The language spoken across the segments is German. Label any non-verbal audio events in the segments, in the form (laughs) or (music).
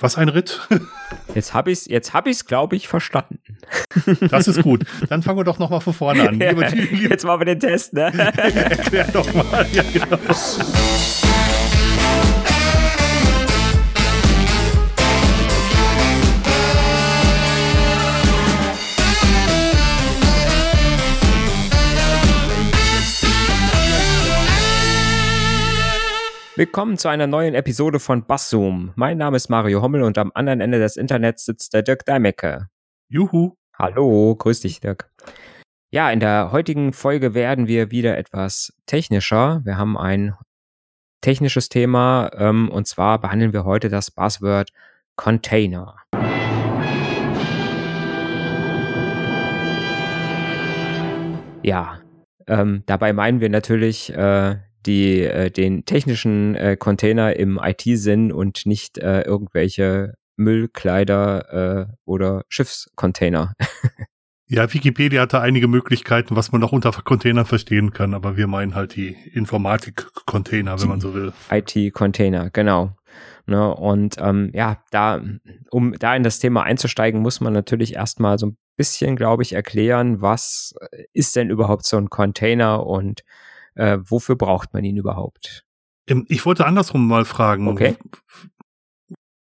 Was ein Ritt. (laughs) Jetzt habe ich es, jetzt habe ich es, glaube ich, verstanden. (laughs) Das ist gut. Dann fangen wir doch noch mal von vorne an. Lieber, (laughs) jetzt machen wir den Test, ne? Erklär doch mal. Ja, genau. Willkommen zu einer neuen Episode von Basszoom. Mein Name ist Mario Hommel und am anderen Ende des Internets sitzt der Dirk Deimecke. Juhu. Hallo, grüß dich, Dirk. Ja, in der heutigen Folge werden wir wieder etwas technischer. Wir haben ein technisches Thema ähm, und zwar behandeln wir heute das Buzzword Container. Ja, ähm, dabei meinen wir natürlich äh, die äh, den technischen äh, Container im IT-Sinn und nicht äh, irgendwelche Müllkleider äh, oder Schiffscontainer. (laughs) ja, Wikipedia hatte einige Möglichkeiten, was man noch unter Containern verstehen kann, aber wir meinen halt die Informatik-Container, wenn man so will. IT-Container, genau. Ne, und ähm, ja, da, um da in das Thema einzusteigen, muss man natürlich erstmal so ein bisschen, glaube ich, erklären, was ist denn überhaupt so ein Container und äh, wofür braucht man ihn überhaupt? Ähm, ich wollte andersrum mal fragen. Okay.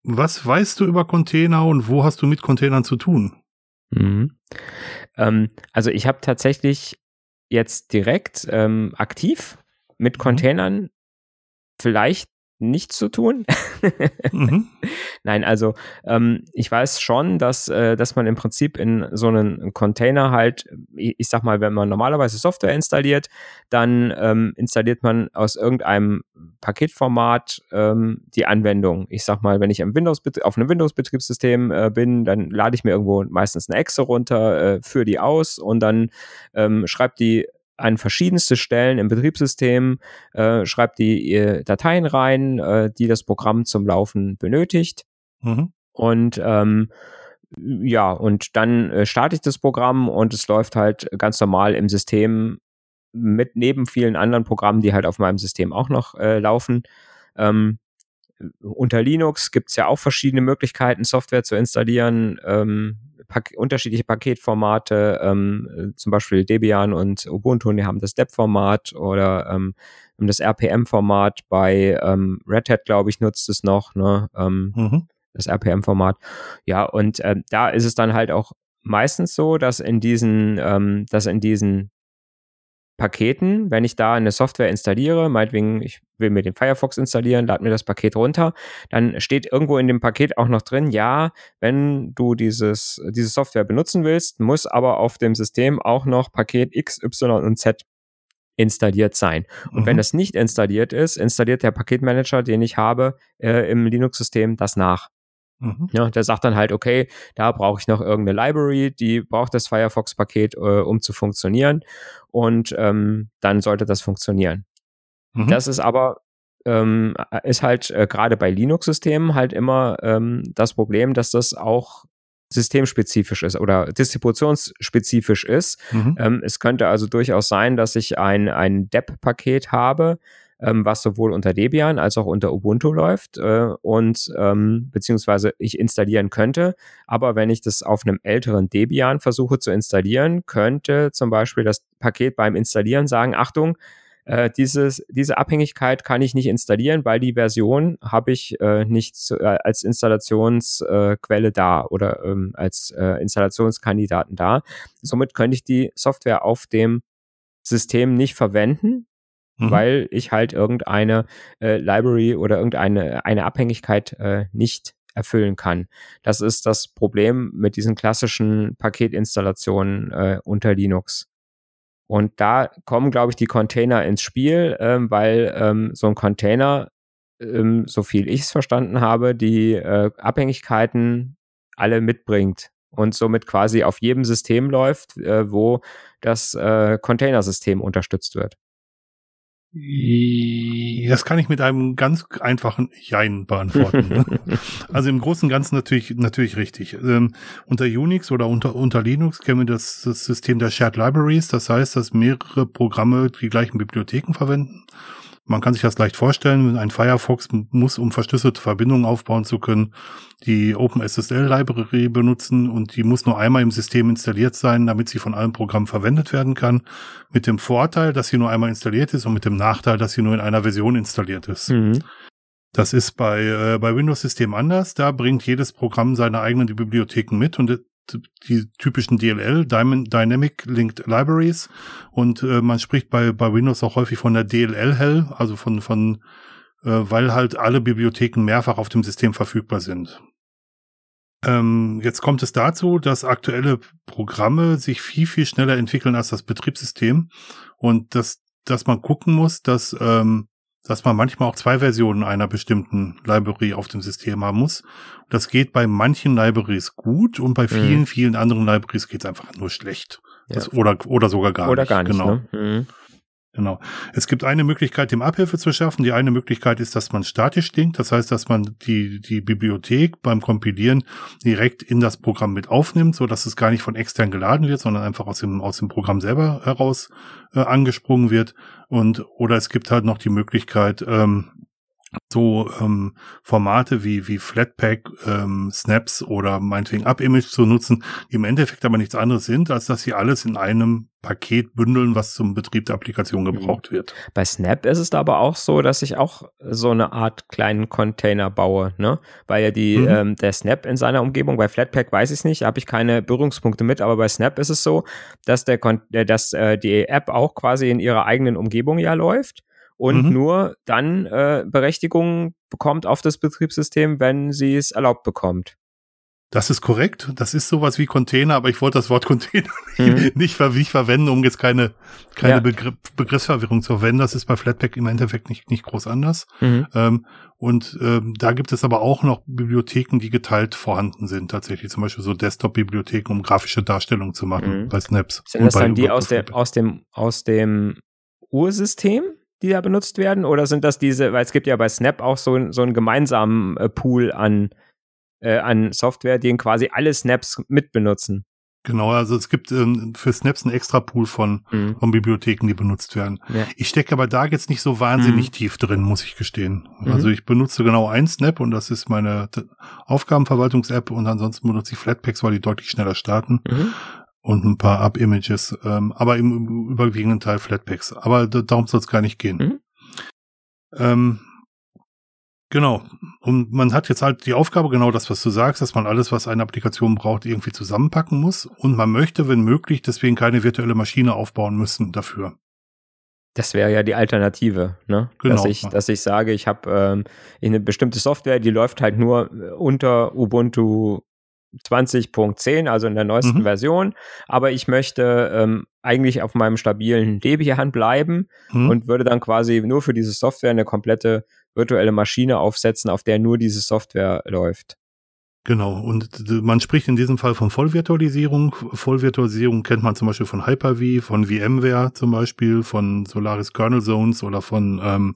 Was weißt du über Container und wo hast du mit Containern zu tun? Mhm. Ähm, also ich habe tatsächlich jetzt direkt ähm, aktiv mit mhm. Containern vielleicht nichts zu tun. mhm. (laughs) Nein, also ähm, ich weiß schon, dass, äh, dass man im Prinzip in so einen Container halt, ich sag mal, wenn man normalerweise Software installiert, dann ähm, installiert man aus irgendeinem Paketformat ähm, die Anwendung. Ich sag mal, wenn ich am Windows auf einem Windows-Betriebssystem äh, bin, dann lade ich mir irgendwo meistens eine Exe runter, äh, führe die aus und dann ähm, schreibt die an verschiedenste Stellen im Betriebssystem, äh, schreibt die äh, Dateien rein, äh, die das Programm zum Laufen benötigt. Mhm. Und ähm, ja, und dann äh, starte ich das Programm und es läuft halt ganz normal im System mit neben vielen anderen Programmen, die halt auf meinem System auch noch äh, laufen. Ähm, unter Linux gibt es ja auch verschiedene Möglichkeiten, Software zu installieren. Ähm, Pak unterschiedliche Paketformate, ähm, zum Beispiel Debian und Ubuntu, die haben das DEP-Format oder ähm, das RPM-Format. Bei ähm, Red Hat, glaube ich, nutzt es noch, ne? Ähm, mhm. Das RPM-Format. Ja, und äh, da ist es dann halt auch meistens so, dass in diesen, ähm, dass in diesen Paketen, wenn ich da eine Software installiere, meinetwegen, ich will mir den Firefox installieren, lade mir das Paket runter, dann steht irgendwo in dem Paket auch noch drin, ja, wenn du dieses, diese Software benutzen willst, muss aber auf dem System auch noch Paket X, Y und Z installiert sein. Und mhm. wenn das nicht installiert ist, installiert der Paketmanager, den ich habe, äh, im Linux-System das nach. Mhm. Ja, der sagt dann halt, okay, da brauche ich noch irgendeine Library, die braucht das Firefox-Paket, äh, um zu funktionieren. Und ähm, dann sollte das funktionieren. Mhm. Das ist aber ähm, ist halt äh, gerade bei Linux-Systemen halt immer ähm, das Problem, dass das auch systemspezifisch ist oder distributionsspezifisch ist. Mhm. Ähm, es könnte also durchaus sein, dass ich ein, ein DEP-Paket habe, ähm, was sowohl unter Debian als auch unter Ubuntu läuft äh, und ähm, beziehungsweise ich installieren könnte. Aber wenn ich das auf einem älteren Debian versuche zu installieren, könnte zum Beispiel das Paket beim Installieren sagen, Achtung, äh, dieses, diese Abhängigkeit kann ich nicht installieren, weil die Version habe ich äh, nicht zu, äh, als Installationsquelle da oder ähm, als äh, Installationskandidaten da. Somit könnte ich die Software auf dem System nicht verwenden, mhm. weil ich halt irgendeine äh, Library oder irgendeine eine Abhängigkeit äh, nicht erfüllen kann. Das ist das Problem mit diesen klassischen Paketinstallationen äh, unter Linux. Und da kommen, glaube ich, die Container ins Spiel, ähm, weil ähm, so ein Container, ähm, so viel ich es verstanden habe, die äh, Abhängigkeiten alle mitbringt und somit quasi auf jedem System läuft, äh, wo das äh, Containersystem unterstützt wird. Das kann ich mit einem ganz einfachen Jein beantworten. Ne? (laughs) also im Großen und Ganzen natürlich, natürlich richtig. Ähm, unter Unix oder unter, unter Linux kennen wir das, das System der Shared Libraries. Das heißt, dass mehrere Programme die gleichen Bibliotheken verwenden. Man kann sich das leicht vorstellen, ein Firefox muss, um verschlüsselte Verbindungen aufbauen zu können, die OpenSSL-Library benutzen und die muss nur einmal im System installiert sein, damit sie von allen Programmen verwendet werden kann. Mit dem Vorteil, dass sie nur einmal installiert ist und mit dem Nachteil, dass sie nur in einer Version installiert ist. Mhm. Das ist bei, äh, bei Windows-Systemen anders. Da bringt jedes Programm seine eigenen Bibliotheken mit und die typischen DLL, Dynamic Linked Libraries. Und äh, man spricht bei, bei Windows auch häufig von der DLL-Hell, also von, von äh, weil halt alle Bibliotheken mehrfach auf dem System verfügbar sind. Ähm, jetzt kommt es dazu, dass aktuelle Programme sich viel, viel schneller entwickeln als das Betriebssystem und dass, dass man gucken muss, dass ähm, dass man manchmal auch zwei Versionen einer bestimmten Library auf dem System haben muss. Das geht bei manchen Libraries gut und bei vielen, mhm. vielen anderen Libraries geht es einfach nur schlecht. Ja. Das, oder, oder sogar gar oder nicht. Oder gar nicht. Genau. Ne? Mhm. Genau. Es gibt eine Möglichkeit, dem Abhilfe zu schaffen. Die eine Möglichkeit ist, dass man statisch denkt. Das heißt, dass man die, die Bibliothek beim Kompilieren direkt in das Programm mit aufnimmt, so dass es gar nicht von extern geladen wird, sondern einfach aus dem, aus dem Programm selber heraus äh, angesprungen wird. Und, oder es gibt halt noch die Möglichkeit, ähm, so ähm, Formate wie, wie Flatpak, ähm, Snaps oder meinetwegen Up-Image zu nutzen, die im Endeffekt aber nichts anderes sind, als dass sie alles in einem Paket bündeln, was zum Betrieb der Applikation mhm. gebraucht wird. Bei Snap ist es aber auch so, dass ich auch so eine Art kleinen Container baue, ne? Weil ja die, mhm. ähm, der Snap in seiner Umgebung, bei Flatpak weiß ich es nicht, habe ich keine Berührungspunkte mit, aber bei Snap ist es so, dass der äh, dass äh, die App auch quasi in ihrer eigenen Umgebung ja läuft und mhm. nur dann äh, Berechtigung bekommt auf das Betriebssystem, wenn sie es erlaubt bekommt. Das ist korrekt. Das ist sowas wie Container, aber ich wollte das Wort (laughs) Container mhm. nicht, nicht, verwenden, um jetzt keine, keine ja. Begriff, Begriffsverwirrung zu verwenden. Das ist bei Flatpak im Endeffekt nicht, nicht groß anders. Mhm. Ähm, und ähm, da gibt es aber auch noch Bibliotheken, die geteilt vorhanden sind, tatsächlich. Zum Beispiel so Desktop-Bibliotheken, um grafische Darstellungen zu machen mhm. bei Snaps. Sind das dann die aus, der, aus dem, aus dem Ursystem? Die da benutzt werden? Oder sind das diese, weil es gibt ja bei Snap auch so, so einen gemeinsamen äh, Pool an, äh, an Software, den quasi alle Snaps mitbenutzen? Genau, also es gibt ähm, für Snaps einen extra Pool von, mhm. von Bibliotheken, die benutzt werden. Ja. Ich stecke aber da jetzt nicht so wahnsinnig mhm. tief drin, muss ich gestehen. Mhm. Also ich benutze genau ein Snap und das ist meine Aufgabenverwaltungs-App und ansonsten benutze ich Flatpaks, weil die deutlich schneller starten. Und ein paar Up-Images, ähm, aber im überwiegenden Teil Flatpaks. Aber darum soll es gar nicht gehen. Mhm. Ähm, genau. Und man hat jetzt halt die Aufgabe, genau das, was du sagst, dass man alles, was eine Applikation braucht, irgendwie zusammenpacken muss. Und man möchte, wenn möglich, deswegen keine virtuelle Maschine aufbauen müssen dafür. Das wäre ja die Alternative, ne? Genau. Dass ich, dass ich sage, ich habe ähm, eine bestimmte Software, die läuft halt nur unter Ubuntu 20.10, also in der neuesten mhm. Version. Aber ich möchte ähm, eigentlich auf meinem stabilen Debian bleiben mhm. und würde dann quasi nur für diese Software eine komplette virtuelle Maschine aufsetzen, auf der nur diese Software läuft. Genau, und man spricht in diesem Fall von Vollvirtualisierung. Vollvirtualisierung kennt man zum Beispiel von Hyper-V, von VMware zum Beispiel, von Solaris Kernel Zones oder von, ähm,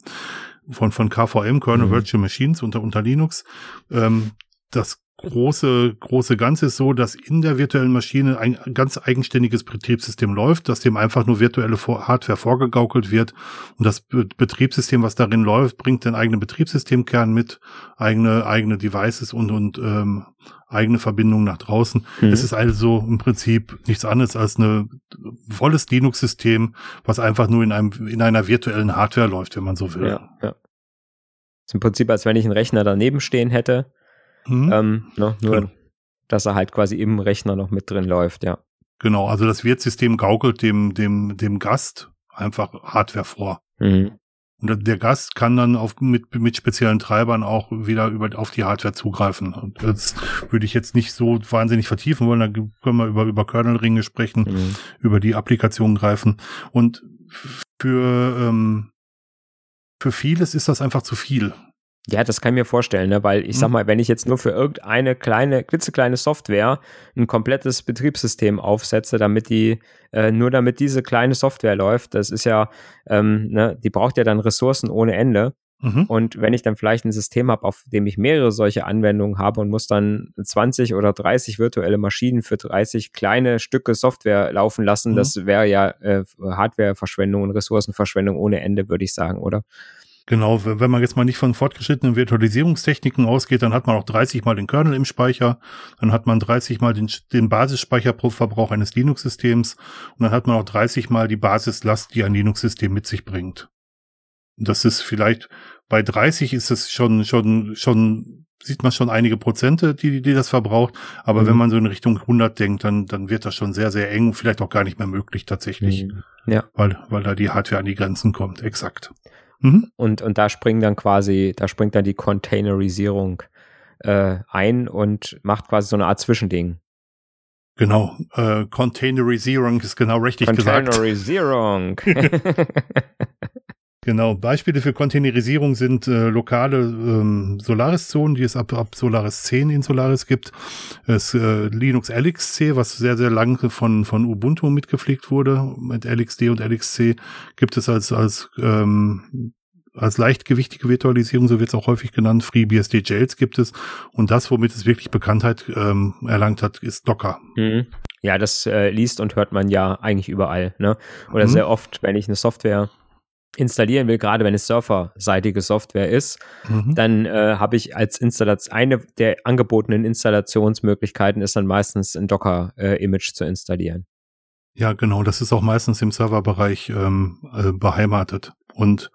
von, von KVM, Kernel mhm. Virtual Machines unter, unter Linux. Ähm, das große, große Ganze ist so, dass in der virtuellen Maschine ein ganz eigenständiges Betriebssystem läuft, dass dem einfach nur virtuelle Hardware vorgegaukelt wird. Und das Betriebssystem, was darin läuft, bringt den eigenen Betriebssystemkern mit, eigene, eigene Devices und, und ähm, eigene Verbindungen nach draußen. Mhm. Es ist also im Prinzip nichts anderes als ein volles Linux-System, was einfach nur in einem, in einer virtuellen Hardware läuft, wenn man so will. Ja, ja. ist im Prinzip, als wenn ich einen Rechner daneben stehen hätte Mhm. Ähm, ne, nur, genau. dass er halt quasi im Rechner noch mit drin läuft, ja. Genau, also das Wirtsystem gaukelt dem, dem, dem Gast einfach Hardware vor. Mhm. Und der Gast kann dann auf, mit, mit speziellen Treibern auch wieder über, auf die Hardware zugreifen. Und das würde ich jetzt nicht so wahnsinnig vertiefen wollen. Da können wir über, über Kernelringe sprechen, mhm. über die Applikation greifen. Und für, ähm, für vieles ist das einfach zu viel. Ja, das kann ich mir vorstellen, ne? weil ich sag mhm. mal, wenn ich jetzt nur für irgendeine kleine, klitzekleine Software ein komplettes Betriebssystem aufsetze, damit die, äh, nur damit diese kleine Software läuft, das ist ja, ähm, ne, die braucht ja dann Ressourcen ohne Ende. Mhm. Und wenn ich dann vielleicht ein System habe, auf dem ich mehrere solche Anwendungen habe und muss dann 20 oder 30 virtuelle Maschinen für 30 kleine Stücke Software laufen lassen, mhm. das wäre ja äh, Hardwareverschwendung und Ressourcenverschwendung ohne Ende, würde ich sagen, oder? Genau, wenn man jetzt mal nicht von fortgeschrittenen Virtualisierungstechniken ausgeht, dann hat man auch 30 mal den Kernel im Speicher, dann hat man 30 mal den, den Basisspeicherverbrauch eines Linux-Systems und dann hat man auch 30 mal die Basislast, die ein Linux-System mit sich bringt. Das ist vielleicht, bei 30 ist es schon, schon, schon, sieht man schon einige Prozente, die, die das verbraucht. Aber mhm. wenn man so in Richtung 100 denkt, dann, dann wird das schon sehr, sehr eng, vielleicht auch gar nicht mehr möglich tatsächlich. Mhm. Ja. Weil, weil da die Hardware an die Grenzen kommt, exakt. Mhm. Und, und da springt dann quasi, da springt dann die Containerisierung äh, ein und macht quasi so eine Art Zwischending. Genau, äh, Containerisierung ist genau richtig Containerisierung. gesagt. Containerisierung. (laughs) (laughs) Genau, Beispiele für Containerisierung sind äh, lokale ähm, Solaris-Zonen, die es ab, ab Solaris 10 in Solaris gibt. Es äh, Linux LXC, was sehr, sehr lange von, von Ubuntu mitgepflegt wurde. Mit LXD und LXC gibt es als, als ähm, als leichtgewichtige Virtualisierung, so wird es auch häufig genannt, FreeBSD Jails gibt es. Und das, womit es wirklich Bekanntheit ähm, erlangt hat, ist Docker. Mhm. Ja, das äh, liest und hört man ja eigentlich überall. Ne? Oder mhm. sehr oft, wenn ich eine Software installieren will, gerade wenn es serverseitige Software ist, mhm. dann äh, habe ich als Installation, eine der angebotenen Installationsmöglichkeiten ist dann meistens ein Docker-Image äh, zu installieren. Ja, genau, das ist auch meistens im Serverbereich ähm, äh, beheimatet. Und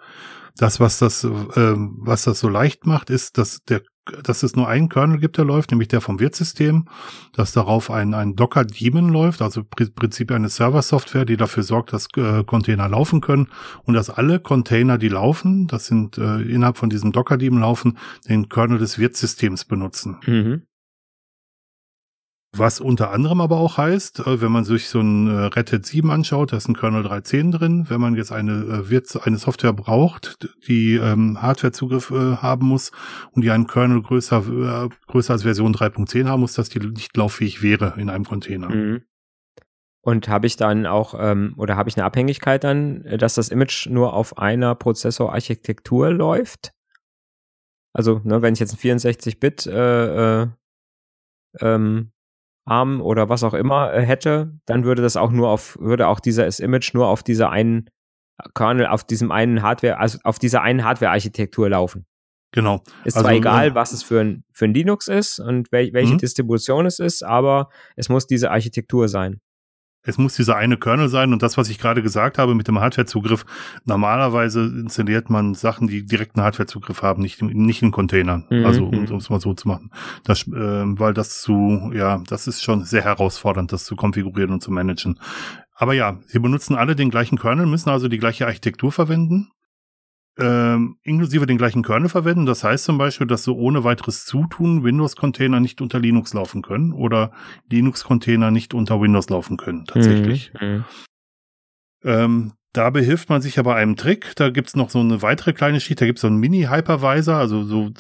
das, was das, äh, was das so leicht macht, ist, dass der dass es nur einen Kernel gibt, der läuft, nämlich der vom Wirtssystem, dass darauf ein, ein Docker-Daemon läuft, also im Prinzip eine Server-Software, die dafür sorgt, dass äh, Container laufen können und dass alle Container, die laufen, das sind äh, innerhalb von diesem Docker-Daemon laufen, den Kernel des Wirtssystems benutzen. Mhm. Was unter anderem aber auch heißt, äh, wenn man sich so ein äh, Red Hat 7 anschaut, da ist ein Kernel 3.10 drin. Wenn man jetzt eine, äh, eine Software braucht, die ähm, Hardwarezugriff haben muss und die einen Kernel größer, größer als Version 3.10 haben muss, dass die nicht lauffähig wäre in einem Container. Mhm. Und habe ich dann auch, ähm, oder habe ich eine Abhängigkeit dann, dass das Image nur auf einer Prozessorarchitektur läuft? Also, ne, wenn ich jetzt ein 64-Bit äh, äh, ähm, ARM oder was auch immer äh, hätte, dann würde das auch nur auf, würde auch dieses Image nur auf dieser einen Kernel, auf diesem einen Hardware, also auf dieser einen Hardware-Architektur laufen. Genau. Ist also, zwar egal, äh, was es für ein, für ein Linux ist und wel, welche mhm. Distribution es ist, aber es muss diese Architektur sein es muss dieser eine Kernel sein und das, was ich gerade gesagt habe mit dem Hardwarezugriff, normalerweise installiert man Sachen, die direkten Hardwarezugriff haben, nicht, nicht in Containern. Mhm. Also um es mal so zu machen. Das, äh, weil das zu, ja, das ist schon sehr herausfordernd, das zu konfigurieren und zu managen. Aber ja, sie benutzen alle den gleichen Kernel, müssen also die gleiche Architektur verwenden ähm, inklusive den gleichen Kernel verwenden. Das heißt zum Beispiel, dass so ohne weiteres Zutun Windows-Container nicht unter Linux laufen können oder Linux-Container nicht unter Windows laufen können, tatsächlich. Mhm. mhm. Ähm, da behilft man sich aber einem Trick. Da gibt's noch so eine weitere kleine Sheet, da gibt's so einen Mini-Hypervisor, also so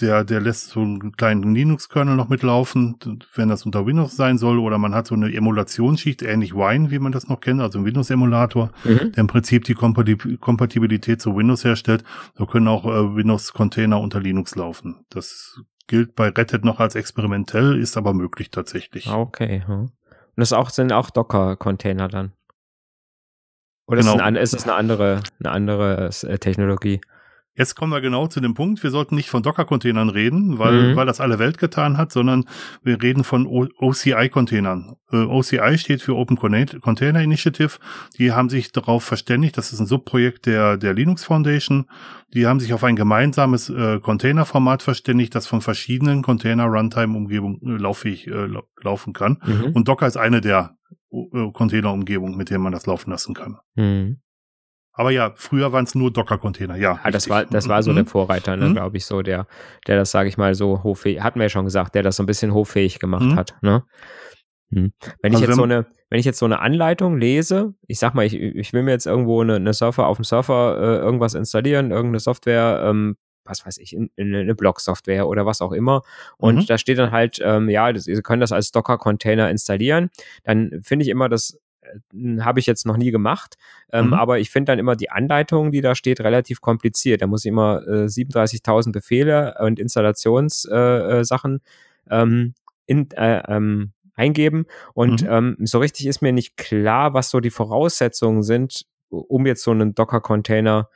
der, der lässt so einen kleinen Linux-Kernel noch mitlaufen, wenn das unter Windows sein soll, oder man hat so eine Emulationsschicht, ähnlich Wine, wie man das noch kennt, also ein Windows-Emulator, mhm. der im Prinzip die Kompatibilität zu Windows herstellt. So können auch äh, Windows-Container unter Linux laufen. Das gilt bei Red Hat noch als experimentell, ist aber möglich tatsächlich. Okay. Hm. Und das auch, sind auch Docker-Container dann? Oder genau. ist, es eine, ist es eine andere, eine andere äh, Technologie? Jetzt kommen wir genau zu dem Punkt, wir sollten nicht von Docker-Containern reden, weil, mhm. weil das alle Welt getan hat, sondern wir reden von OCI-Containern. Äh, OCI steht für Open Container Initiative. Die haben sich darauf verständigt, das ist ein Subprojekt der, der Linux Foundation. Die haben sich auf ein gemeinsames äh, Containerformat verständigt, das von verschiedenen Container-Runtime-Umgebungen äh, lauffähig äh, laufen kann. Mhm. Und Docker ist eine der äh, Container-Umgebungen, mit denen man das laufen lassen kann. Mhm. Aber ja, früher waren es nur Docker-Container, ja. ja das war, das war so mhm. der Vorreiter, ne, mhm. glaube ich, so, der, der das, sage ich mal, so hochfähig, hatten wir ja schon gesagt, der das so ein bisschen hochfähig gemacht mhm. hat, ne? Hm. Wenn also ich jetzt so eine, wenn ich jetzt so eine Anleitung lese, ich sag mal, ich, ich will mir jetzt irgendwo eine, eine Surfer auf dem Surfer äh, irgendwas installieren, irgendeine Software, ähm, was weiß ich, in, in eine Blog-Software oder was auch immer. Und mhm. da steht dann halt, ähm, ja, das, Sie können das als Docker-Container installieren. Dann finde ich immer das habe ich jetzt noch nie gemacht, ähm, Mhm. aber ich finde dann immer die Anleitung, die da steht, relativ kompliziert. Da muss ich immer äh, 37.000 Befehle und Installationssachen äh, äh, ähm, in, äh, ähm, eingeben und Mhm. ähm, so richtig ist mir nicht klar, was so die Voraussetzungen sind, um jetzt so einen Docker-Container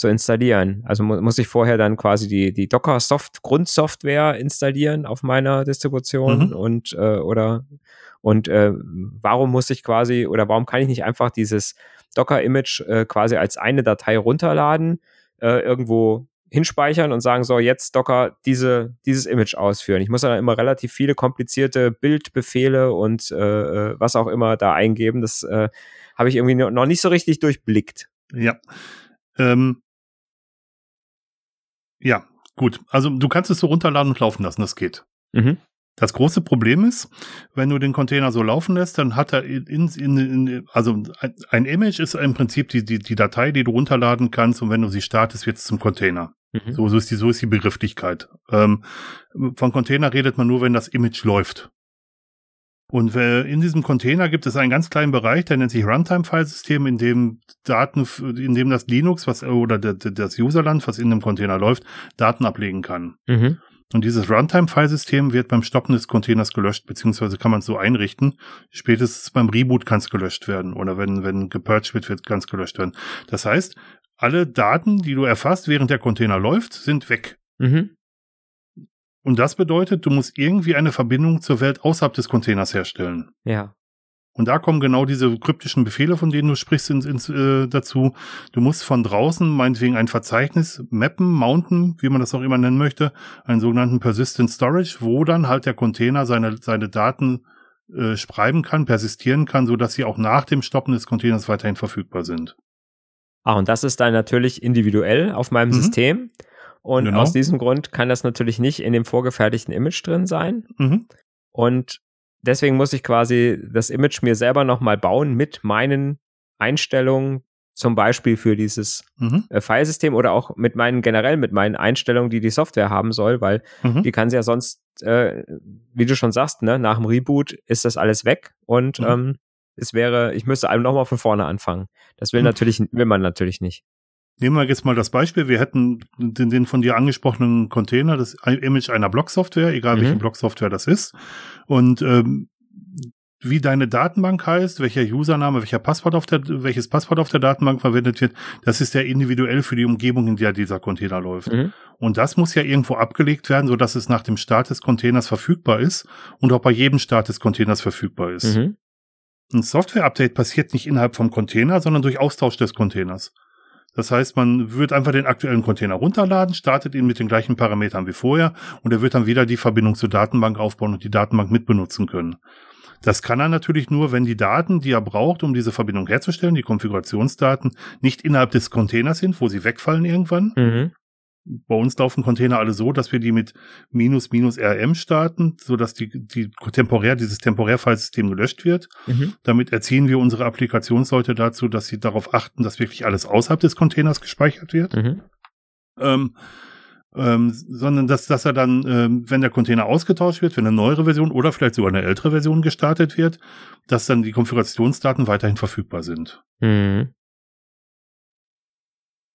zu installieren. Also mu muss ich vorher dann quasi die, die Docker-Soft Grundsoftware installieren auf meiner Distribution Mhm. und äh, oder und äh, warum muss ich quasi oder warum kann ich nicht einfach dieses Docker-Image äh, quasi als eine Datei runterladen, äh, irgendwo hinspeichern und sagen, so jetzt Docker diese, dieses Image ausführen. Ich muss dann immer relativ viele komplizierte Bildbefehle und äh, äh, was auch immer da eingeben. Das äh, habe ich irgendwie noch nicht so richtig durchblickt. Ja. Ähm, ja, gut. Also du kannst es so runterladen und laufen lassen, das geht. Mhm. Das große Problem ist, wenn du den Container so laufen lässt, dann hat er in, in, in also ein, Image ist im Prinzip die, die, die Datei, die du runterladen kannst und wenn du sie startest, wird es zum Container. Mhm. So, so ist die, so ist die Begrifflichkeit. Ähm, von Container redet man nur, wenn das Image läuft. Und äh, in diesem Container gibt es einen ganz kleinen Bereich, der nennt sich Runtime-File-System, in dem Daten, in dem das Linux, was oder der, der, das Userland, was in dem Container läuft, Daten ablegen kann. Mhm. Und dieses Runtime-File-System wird beim Stoppen des Containers gelöscht, beziehungsweise kann man es so einrichten. Spätestens beim Reboot kann es gelöscht werden. Oder wenn, wenn gepurged wird, wird ganz gelöscht werden. Das heißt, alle Daten, die du erfasst, während der Container läuft, sind weg. Mhm. Und das bedeutet, du musst irgendwie eine Verbindung zur Welt außerhalb des Containers herstellen. Ja. Und da kommen genau diese kryptischen Befehle, von denen du sprichst, ins, ins, äh, dazu. Du musst von draußen meinetwegen ein Verzeichnis mappen, mounten, wie man das auch immer nennen möchte, einen sogenannten Persistent Storage, wo dann halt der Container seine, seine Daten äh, schreiben kann, persistieren kann, so dass sie auch nach dem Stoppen des Containers weiterhin verfügbar sind. Ah, und das ist dann natürlich individuell auf meinem Mhm. System. Und Genau. aus diesem Grund kann das natürlich nicht in dem vorgefertigten Image drin sein. Mhm. Und deswegen muss ich quasi das Image mir selber nochmal bauen mit meinen Einstellungen, zum Beispiel für dieses Mhm. äh, Filesystem oder auch mit meinen generell mit meinen Einstellungen, die die Software haben soll, weil Mhm. die kann sie ja sonst, äh, wie du schon sagst, ne, nach dem Reboot ist das alles weg und Mhm. ähm, es wäre, ich müsste einem nochmal von vorne anfangen. Das will Mhm. natürlich, will man natürlich nicht. Nehmen wir jetzt mal das Beispiel. Wir hätten den, den von dir angesprochenen Container, das Image einer Blocksoftware, egal Mhm. welche Blocksoftware das ist. Und ähm, wie deine Datenbank heißt, welcher Username, welcher Passwort auf der, welches Passwort auf der Datenbank verwendet wird, das ist ja individuell für die Umgebung, in der dieser Container läuft. Mhm. Und das muss ja irgendwo abgelegt werden, so dass es nach dem Start des Containers verfügbar ist und auch bei jedem Start des Containers verfügbar ist. Mhm. Ein Software-Update passiert nicht innerhalb vom Container, sondern durch Austausch des Containers. Das heißt, man wird einfach den aktuellen Container runterladen, startet ihn mit den gleichen Parametern wie vorher und er wird dann wieder die Verbindung zur Datenbank aufbauen und die Datenbank mitbenutzen können. Das kann er natürlich nur, wenn die Daten, die er braucht, um diese Verbindung herzustellen, die Konfigurationsdaten, nicht innerhalb des Containers sind, wo sie wegfallen irgendwann. Mhm. Bei uns laufen Container alle so, dass wir die mit minus minus rm starten, so dass die, die temporär, dieses Temporär-Filesystem gelöscht wird. Mhm. Damit erziehen wir unsere Applikationsleute dazu, dass sie darauf achten, dass wirklich alles außerhalb des Containers gespeichert wird. Mhm. Ähm, ähm, sondern dass, dass er dann, ähm, wenn der Container ausgetauscht wird, wenn eine neuere Version oder vielleicht sogar eine ältere Version gestartet wird, dass dann die Konfigurationsdaten weiterhin verfügbar sind. Mhm.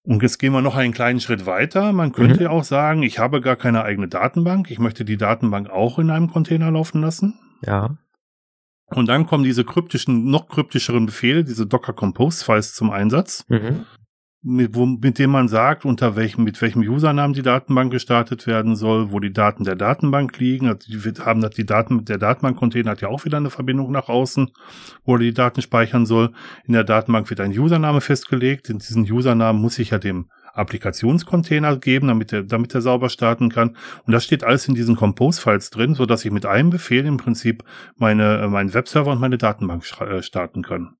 Und jetzt gehen wir noch einen kleinen Schritt weiter. Man könnte Mhm. ja auch sagen, ich habe gar keine eigene Datenbank. Ich möchte die Datenbank auch in einem Container laufen lassen. Ja. Und dann kommen diese kryptischen, noch kryptischeren Befehle, diese Docker Compose Files zum Einsatz. Mhm. Mit, wo, mit dem man sagt, unter welchem, mit welchem Usernamen die Datenbank gestartet werden soll, wo die Daten der Datenbank liegen. Also die haben die Daten, der Datenbank-Container hat ja auch wieder eine Verbindung nach außen, wo er die Daten speichern soll. In der Datenbank wird ein Username festgelegt. In diesen Usernamen muss ich ja dem Applikationscontainer geben, damit er, damit er sauber starten kann. Und das steht alles in diesen Compose-Files drin, so dass ich mit einem Befehl im Prinzip meine, äh, meinen Webserver und meine Datenbank äh, starten kann.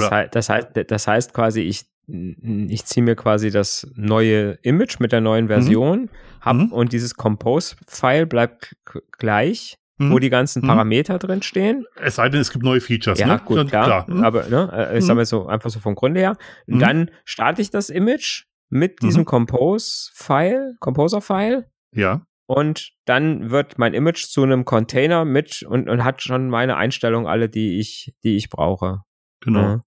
Das, hei- das, heißt, das heißt quasi, ich, ich ziehe mir quasi das neue Image mit der neuen Version hab, Mhm. und dieses Compose-File bleibt gleich, Mhm. wo die ganzen Mhm. Parameter drin stehen. Es sei denn, es gibt neue Features, Ja, ne? gut, Dann- klar. Mhm. Aber ne, äh, ich Mhm. sag mal so, einfach so vom Grunde her. Mhm. Dann starte ich das Image mit diesem Mhm. Compose-File, Composer-File Ja. und dann wird mein Image zu einem Container mit und, und hat schon meine Einstellungen alle, die ich, die ich brauche. Genau. Ja.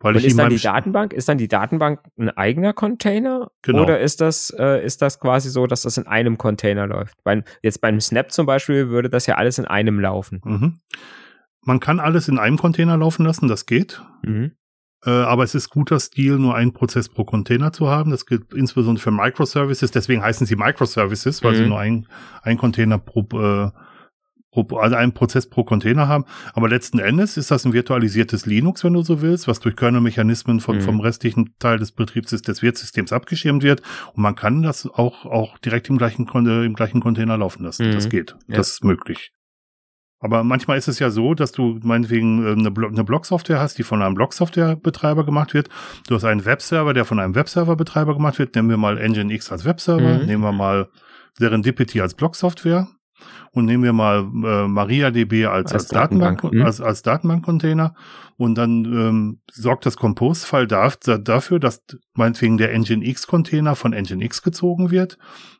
Weil und ist dann die Datenbank, ist dann die Datenbank ein eigener Container? Genau. Oder ist das, äh, ist das quasi so, dass das in einem Container läuft? Bei, jetzt beim Snap zum Beispiel würde das ja alles in einem laufen. Mhm. Man kann alles in einem Container laufen lassen, das geht. Mhm. Äh, aber es ist guter Stil, nur einen Prozess pro Container zu haben. Das gilt insbesondere für Microservices. Deswegen heißen sie Microservices, weil mhm. sie nur ein, ein Container pro, äh, pro, also einen Prozess pro Container haben. Aber letzten Endes ist das ein virtualisiertes Linux, wenn du so willst, was durch Kernel-Mechanismen von, mhm. vom restlichen Teil des Betriebssystems, des Wirtsystems abgeschirmt wird. Und man kann das auch, auch direkt im gleichen, im gleichen Container laufen lassen. Mhm. Das geht. Ja. Das ist möglich. Aber manchmal ist es ja so, dass du meinetwegen ähm, eine, Blo eine Blog-Software hast, die von einem Blog-Software-Betreiber gemacht wird. Du hast einen Webserver, der von einem Webserver-Betreiber gemacht wird. Nehmen wir mal Nginx als Webserver, mhm. nehmen wir mal Serendipity als Blog-Software und nehmen wir mal äh, MariaDB als, als, als Datenbank, Datenbank. Mhm. als, als Datenbankcontainer und dann ähm, sorgt das Compose-File da, dafür, dass meinetwegen der Nginx-Container von Nginx gezogen wird,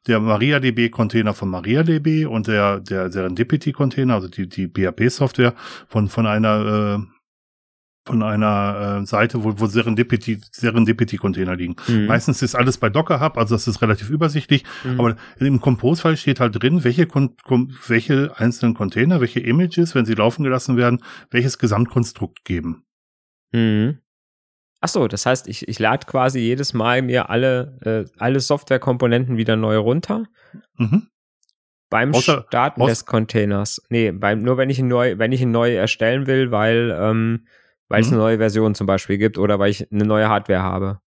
der MariaDB-Container von MariaDB und der, der Serendipity-Container, also die, die BAP-Software von, von einer äh, von einer äh, Seite, wo, wo Serendipity, Serendipity-Container liegen. Mhm. Meistens ist alles bei Docker Hub, also das ist relativ übersichtlich. Mhm. Aber im Compose-File steht halt drin, welche, welche einzelnen Container, welche Images, wenn sie laufen gelassen werden, welches Gesamtkonstrukt geben. Mhm. Ach so, das heißt, ich, ich lade quasi jedes Mal mir alle, äh, alle Softwarekomponenten wieder neu runter. Mhm. Beim außer, Starten außer, des Containers. Nee, beim, nur wenn ich ihn neu, wenn ich ihn neu erstellen will, weil ähm, weil es mhm. eine neue Version zum Beispiel gibt oder weil ich eine neue Hardware habe.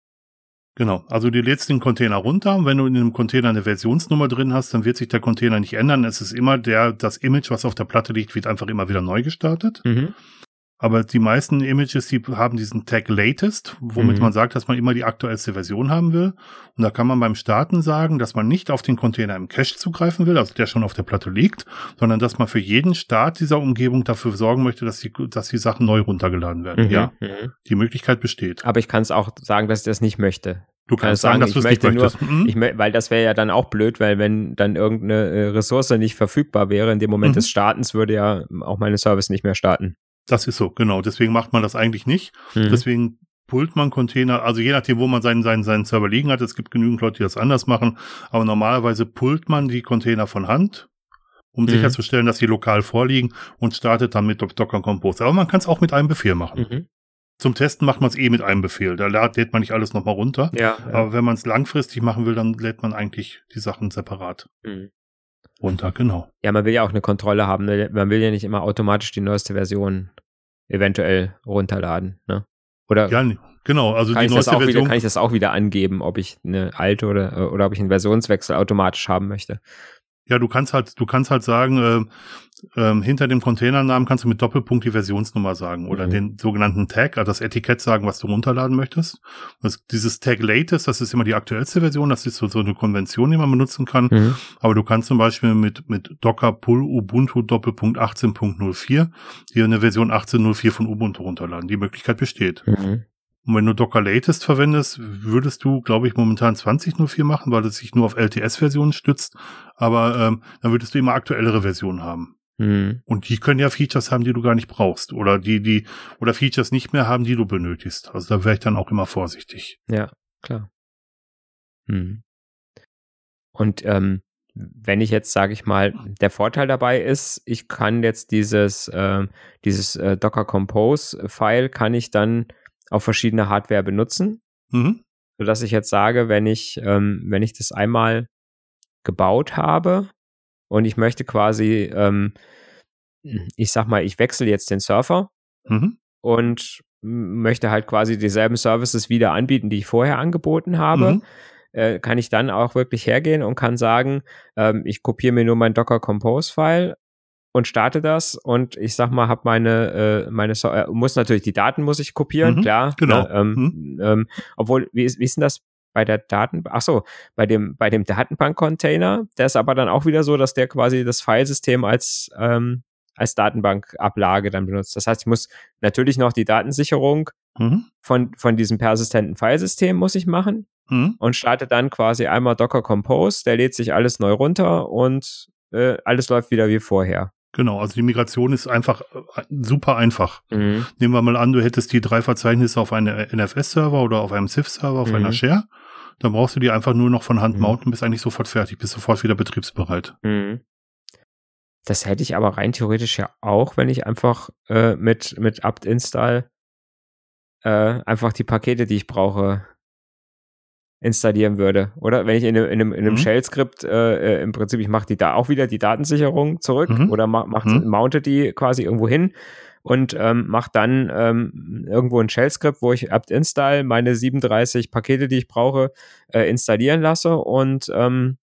Genau, also du lädst den Container runter. Wenn du in dem Container eine Versionsnummer drin hast, dann wird sich der Container nicht ändern. Es ist immer der, das Image, was auf der Platte liegt, wird einfach immer wieder neu gestartet. Mhm. Aber die meisten Images, die haben diesen Tag Latest, womit mhm. man sagt, dass man immer die aktuellste Version haben will. Und da kann man beim Starten sagen, dass man nicht auf den Container im Cache zugreifen will, also der schon auf der Platte liegt, sondern dass man für jeden Start dieser Umgebung dafür sorgen möchte, dass die, dass die Sachen neu runtergeladen werden. Mhm. Ja, mhm. die Möglichkeit besteht. Aber ich kann es auch sagen, dass ich das nicht möchte. Du kannst sagen, dass du es nicht möchtest. Nur, mhm. ich, weil das wäre ja dann auch blöd, weil wenn dann irgendeine äh, Ressource nicht verfügbar wäre, in dem Moment mhm. des Startens würde ja auch meine Service nicht mehr starten. Das ist so, genau. Deswegen macht man das eigentlich nicht. Mhm. Deswegen pullt man Container, also je nachdem, wo man seinen, seinen, seinen Server liegen hat, es gibt genügend Leute, die das anders machen, aber normalerweise pullt man die Container von Hand, um mhm. sicherzustellen, dass sie lokal vorliegen und startet dann mit Docker Compose. Aber man kann es auch mit einem Befehl machen. Mhm. Zum Testen macht man es eh mit einem Befehl. Da lädt man nicht alles nochmal runter. Ja, ja. Aber wenn man es langfristig machen will, dann lädt man eigentlich die Sachen separat. Mhm runter, genau. Ja, man will ja auch eine Kontrolle haben. Ne? Man will ja nicht immer automatisch die neueste Version eventuell runterladen. Ne? Oder ja, genau. Also die neueste Version. Wieder, kann ich das auch wieder angeben, ob ich eine alte oder, oder ob ich einen Versionswechsel automatisch haben möchte. Ja, du kannst halt, du kannst halt sagen, äh, äh, hinter dem Containernamen kannst du mit Doppelpunkt die Versionsnummer sagen oder mhm. den sogenannten Tag, also das Etikett sagen, was du runterladen möchtest. Das, dieses Tag Latest, das ist immer die aktuellste Version, das ist so, so eine Konvention, die man benutzen kann. Mhm. Aber du kannst zum Beispiel mit, mit Docker Pull Ubuntu Doppelpunkt 18.04 hier eine Version 18.04 von Ubuntu runterladen. Die Möglichkeit besteht. Mhm. Und wenn du Docker Latest verwendest, würdest du, glaube ich, momentan 20.04 machen, weil es sich nur auf LTS-Versionen stützt. Aber ähm, dann würdest du immer aktuellere Versionen haben. Mhm. Und die können ja Features haben, die du gar nicht brauchst. Oder die, die, oder Features nicht mehr haben, die du benötigst. Also da wäre ich dann auch immer vorsichtig. Ja, klar. Mhm. Und ähm, wenn ich jetzt, sage ich mal, der Vorteil dabei ist, ich kann jetzt dieses, äh, dieses äh, Docker Compose File kann ich dann auf verschiedene Hardware benutzen. Mhm. Sodass ich jetzt sage, wenn ich, ähm, wenn ich das einmal gebaut habe und ich möchte quasi, ähm, ich sag mal, ich wechsle jetzt den Surfer mhm. und möchte halt quasi dieselben Services wieder anbieten, die ich vorher angeboten habe. Mhm. Äh, kann ich dann auch wirklich hergehen und kann sagen, ähm, ich kopiere mir nur mein Docker Compose File und starte das und ich sag mal, habe meine, äh, meine so äh, muss natürlich die Daten muss ich kopieren, mhm, klar. Genau. Ne, ähm, mhm. ähm, obwohl, wie ist, wie ist denn das bei der Daten, ach so, bei dem, bei dem Datenbank-Container, der ist aber dann auch wieder so, dass der quasi das Filesystem als, ähm, als Datenbankablage dann benutzt. Das heißt, ich muss natürlich noch die Datensicherung mhm. von, von diesem persistenten Filesystem muss ich machen. mhm. und starte dann quasi einmal Docker Compose, der lädt sich alles neu runter und äh, alles läuft wieder wie vorher. Genau, also die Migration ist einfach äh, super einfach. Mhm. Nehmen wir mal an, du hättest die drei Verzeichnisse auf einem NFS-Server oder auf einem CIF-Server, auf mhm. einer Share. Dann brauchst du die einfach nur noch von Hand mhm. mounten, bist eigentlich sofort fertig, bist sofort wieder betriebsbereit. Mhm. Das hätte ich aber rein theoretisch ja auch, wenn ich einfach äh, mit, mit apt-install äh, einfach die Pakete, die ich brauche, installieren würde. Oder wenn ich in, in einem, in einem mhm. Shell-Skript äh, äh, im Prinzip, ich mache die da auch wieder die Datensicherung zurück mhm. oder mach, mach, mhm. mounte die quasi irgendwo hin und ähm, mache dann ähm, irgendwo ein Shell-Skript, wo ich apt-install meine 37 Pakete, die ich brauche, äh, installieren lasse und ähm,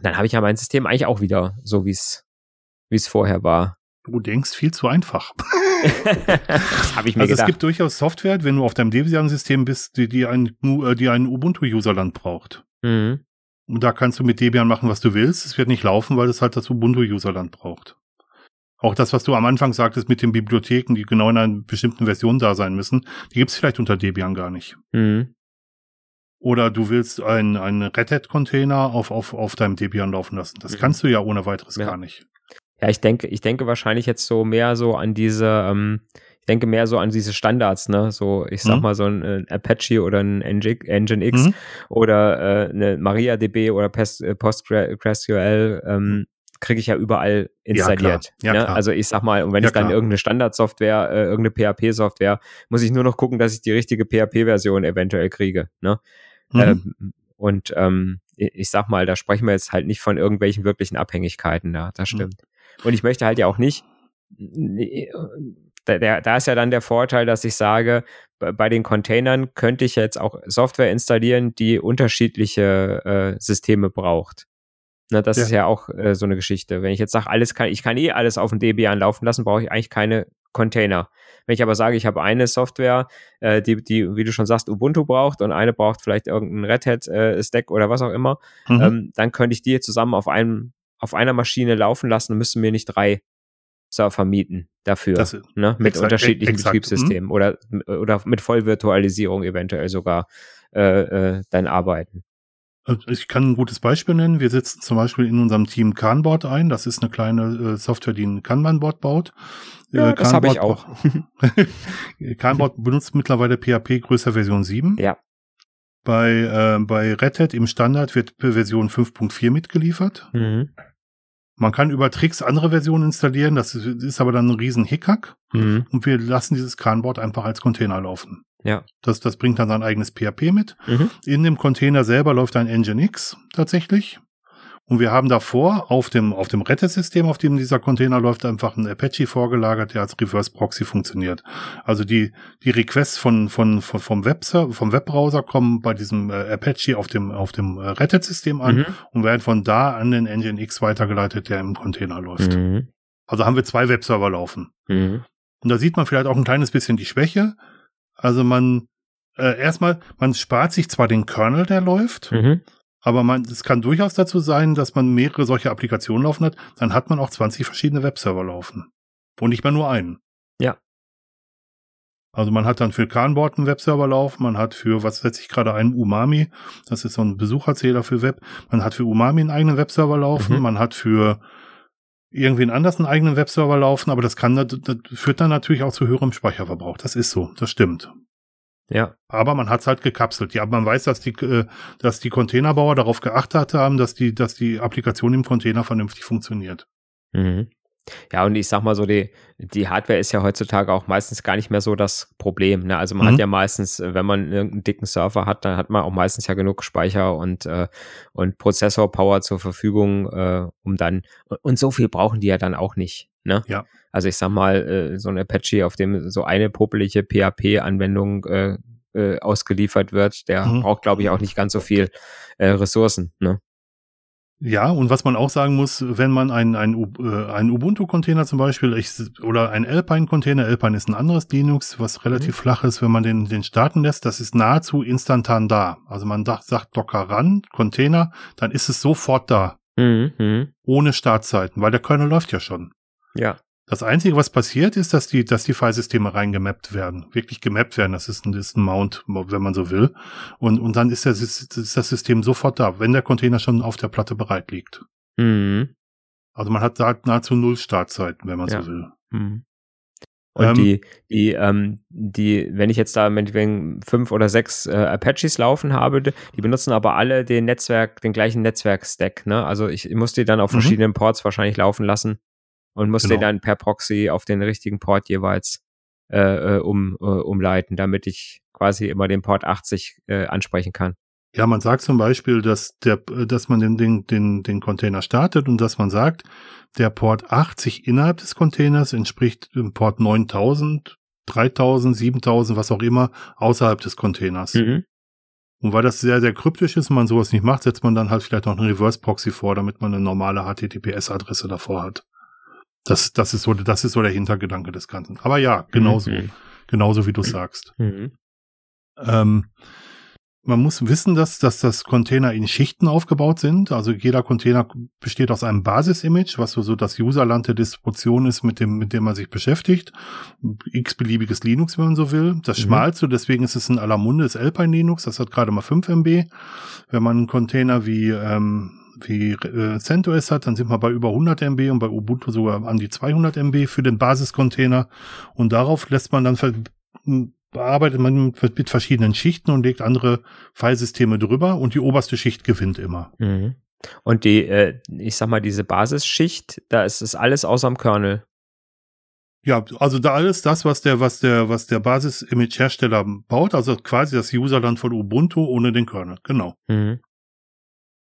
dann habe ich ja mein System eigentlich auch wieder so, wie es wie es vorher war. Du denkst viel zu einfach. (laughs) (laughs) das habe ich mir also gedacht. es gibt durchaus Software, wenn du auf deinem Debian-System bist, die, die ein, äh, die ein Ubuntu-Userland braucht. Mhm. Und da kannst du mit Debian machen, was du willst. Es wird nicht laufen, weil es halt das Ubuntu-Userland braucht. Auch das, was du am Anfang sagtest mit den Bibliotheken, die genau in einer bestimmten Version da sein müssen, die gibt es vielleicht unter Debian gar nicht. Mhm. Oder du willst einen, einen Red Hat-Container auf, auf, auf deinem Debian laufen lassen. Das mhm. kannst du ja ohne weiteres ja. gar nicht. Ja, ich denke, ich denke wahrscheinlich jetzt so mehr so an diese, ähm, ich denke mehr so an diese Standards, ne? So, ich sag mhm. mal so ein, ein, Apache oder ein Nginx mhm. oder äh, eine MariaDB oder äh, PostgreSQL ähm, kriege ich ja überall installiert. Ja, ja, ne? Also ich sag mal, und wenn ja, ich dann klar. irgendeine Standardsoftware, äh, irgendeine PHP-Software, muss ich nur noch gucken, dass ich die richtige PHP-Version eventuell kriege. Ne? Mhm. Ähm, und ähm, ich sag mal, da sprechen wir jetzt halt nicht von irgendwelchen wirklichen Abhängigkeiten da, das mhm. stimmt. Und ich möchte halt ja auch nicht, da, da ist ja dann der Vorteil, dass ich sage, bei den Containern könnte ich jetzt auch Software installieren, die unterschiedliche äh, Systeme braucht. Na, das ja. ist ja auch äh, so eine Geschichte. Wenn ich jetzt sage, alles kann, ich kann eh alles auf dem Debian laufen lassen, brauche ich eigentlich keine Container. Wenn ich aber sage, ich habe eine Software, äh, die, die, wie du schon sagst, Ubuntu braucht und eine braucht vielleicht irgendein Red Hat äh, Stack oder was auch immer, mhm. ähm, dann könnte ich die zusammen auf einem auf einer Maschine laufen lassen und müssen mir nicht drei Server mieten dafür, das, ne? mit exakt, unterschiedlichen exakt, Betriebssystemen hm? oder, oder mit Vollvirtualisierung eventuell sogar äh, äh, dann arbeiten. Also ich kann ein gutes Beispiel nennen. Wir setzen zum Beispiel in unserem Team Kanboard ein. Das ist eine kleine äh, Software, die ein Kanban-Board baut. Ja, äh, das habe ich auch. (laughs) Kanboard benutzt mittlerweile PHP größer Version 7. Ja. Bei, äh, bei Red Hat im Standard wird Version 5.4 mitgeliefert. Mhm. Man kann über Tricks andere Versionen installieren, das ist, aber dann ein riesen Hickhack. Mhm. Und wir lassen dieses Kanboard einfach als Container laufen. Ja. Das, das bringt dann sein eigenes PHP mit. Mhm. In dem Container selber läuft ein Nginx tatsächlich. Und wir haben davor auf dem, auf dem Rettesystem, auf dem dieser Container läuft, einfach ein Apache vorgelagert, der als Reverse Proxy funktioniert. Also die, die Requests von, von, von vom Webserver, vom Webbrowser kommen bei diesem äh, Apache auf dem, auf dem äh, Rettet-System an mhm. und werden von da an den Engine X weitergeleitet, der im Container läuft. Mhm. Also haben wir zwei Webserver laufen. Mhm. Und da sieht man vielleicht auch ein kleines bisschen die Schwäche. Also man, äh, erstmal, man spart sich zwar den Kernel, der läuft, mhm. Aber man, es kann durchaus dazu sein, dass man mehrere solche Applikationen laufen hat. Dann hat man auch 20 verschiedene Webserver laufen. Und nicht mehr nur einen. Ja. Also man hat dann für Kanboard einen Webserver laufen, man hat für, was setze ich gerade ein, Umami, das ist so ein Besucherzähler für Web, man hat für Umami einen eigenen Webserver laufen, mhm. man hat für irgendwen anders einen eigenen Webserver laufen, aber das kann, das führt dann natürlich auch zu höherem Speicherverbrauch. Das ist so, das stimmt. Ja. Aber man hat es halt gekapselt. Ja, man weiß, dass die, äh, dass die Containerbauer darauf geachtet haben, dass die, dass die Applikation im Container vernünftig funktioniert. Mhm. Ja, und ich sag mal so, die, die Hardware ist ja heutzutage auch meistens gar nicht mehr so das Problem. Ne? Also man mhm. hat ja meistens, wenn man irgendeinen dicken Server hat, dann hat man auch meistens ja genug Speicher und, äh, und Prozessor-Power zur Verfügung, äh, um dann, und so viel brauchen die ja dann auch nicht. Ne? Ja. Also ich sag mal, äh, so ein Apache, auf dem so eine popelige PHP-Anwendung äh, äh, ausgeliefert wird, der mhm. braucht, glaube ich, auch nicht ganz so viel äh, Ressourcen. Ne? Ja, und was man auch sagen muss, wenn man einen, einen, äh, einen Ubuntu-Container zum Beispiel ich, oder einen Alpine-Container, Alpine ist ein anderes Linux, was relativ mhm. flach ist, wenn man den, den starten lässt, das ist nahezu instantan da. Also man sagt, sagt Docker ran, Container, dann ist es sofort da. Mhm. mhm. Ohne Startzeiten, weil der Kernel läuft ja schon. Ja. Das Einzige, was passiert, ist, dass die, dass die Filesysteme reingemappt werden. Wirklich gemappt werden. Das ist ein, ist ein Mount, wenn man so will. Und, und dann ist, das, ist das System sofort da, wenn der Container schon auf der Platte bereit liegt. Mhm. Also man hat da nahezu null Startzeiten, wenn man Ja. so will. Mhm. Und Ähm, die, die, ähm, die, wenn ich jetzt da meinetwegen fünf oder sechs äh, Apaches laufen habe, die die benutzen aber alle den Netzwerk, den gleichen Netzwerk-Stack, ne? Also ich, ich muss die dann auf Mhm. verschiedenen Ports wahrscheinlich laufen lassen und muss Genau. den dann per Proxy auf den richtigen Port jeweils äh, äh, um, äh, umleiten, damit ich quasi immer den Port 80 äh, ansprechen kann. Ja, man sagt zum Beispiel, dass der, dass man den, den, den, den Container startet und dass man sagt, der Port 80 innerhalb des Containers entspricht dem Port 9000, 3000, 7000, was auch immer, außerhalb des Containers. Mhm. Und weil das sehr, sehr kryptisch ist und man sowas nicht macht, setzt man dann halt vielleicht noch einen Reverse Proxy vor, damit man eine normale HTTPS-Adresse davor hat. Das, das ist so, das ist so der Hintergedanke des Ganzen. Aber ja, genauso, Mhm. genauso wie du sagst. Mhm. Ähm, man muss wissen, dass, dass das Container in Schichten aufgebaut sind. Also jeder Container besteht aus einem Basis-Image, was so, das Userland der Distribution ist, mit dem, mit dem man sich beschäftigt. x-beliebiges Linux, wenn man so will. Das Mhm. schmalste, deswegen ist es in aller Munde, ist Alpine Linux. Das hat gerade mal 5 MB. Wenn man einen Container wie, ähm, wie äh, CentOS hat, dann sind wir bei über 100 MB und bei Ubuntu sogar an die 200 MB für den Basiscontainer. Und darauf lässt man dann ver bearbeitet man mit verschiedenen Schichten und legt andere Filesysteme drüber und die oberste Schicht gewinnt immer. Mhm. Und die, äh, ich sag mal, diese Basisschicht, da ist es alles außerm Kernel. Ja, also da alles das, was der, was der, was der Basis-Image-Hersteller baut, also quasi das Userland von Ubuntu ohne den Kernel. Genau. Mhm.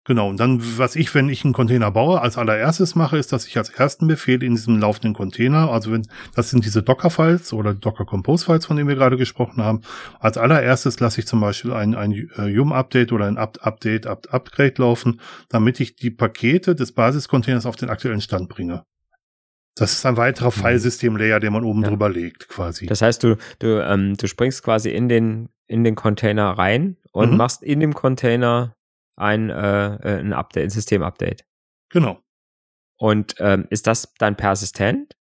Genau. Und dann, was ich, wenn ich einen Container baue, als allererstes mache, ist, dass ich als ersten Befehl in diesem laufenden Container, also wenn, das sind diese Docker-Files oder Docker-Compose-Files, von denen wir gerade gesprochen haben. Als allererstes lasse ich zum Beispiel ein, ein äh, Yum-Update oder ein Up Update, Up Upgrade laufen, damit ich die Pakete des Basiscontainers auf den aktuellen Stand bringe. Das ist ein weiterer Mhm. Filesystem-Layer, den man oben Ja. drüber legt, quasi. Das heißt, du, du, ähm, du springst quasi in den, in den Container rein und Mhm. machst in dem Container ein, äh, äh, ein Update, ein System-Update. genau. Und ähm, ist das dann persistent?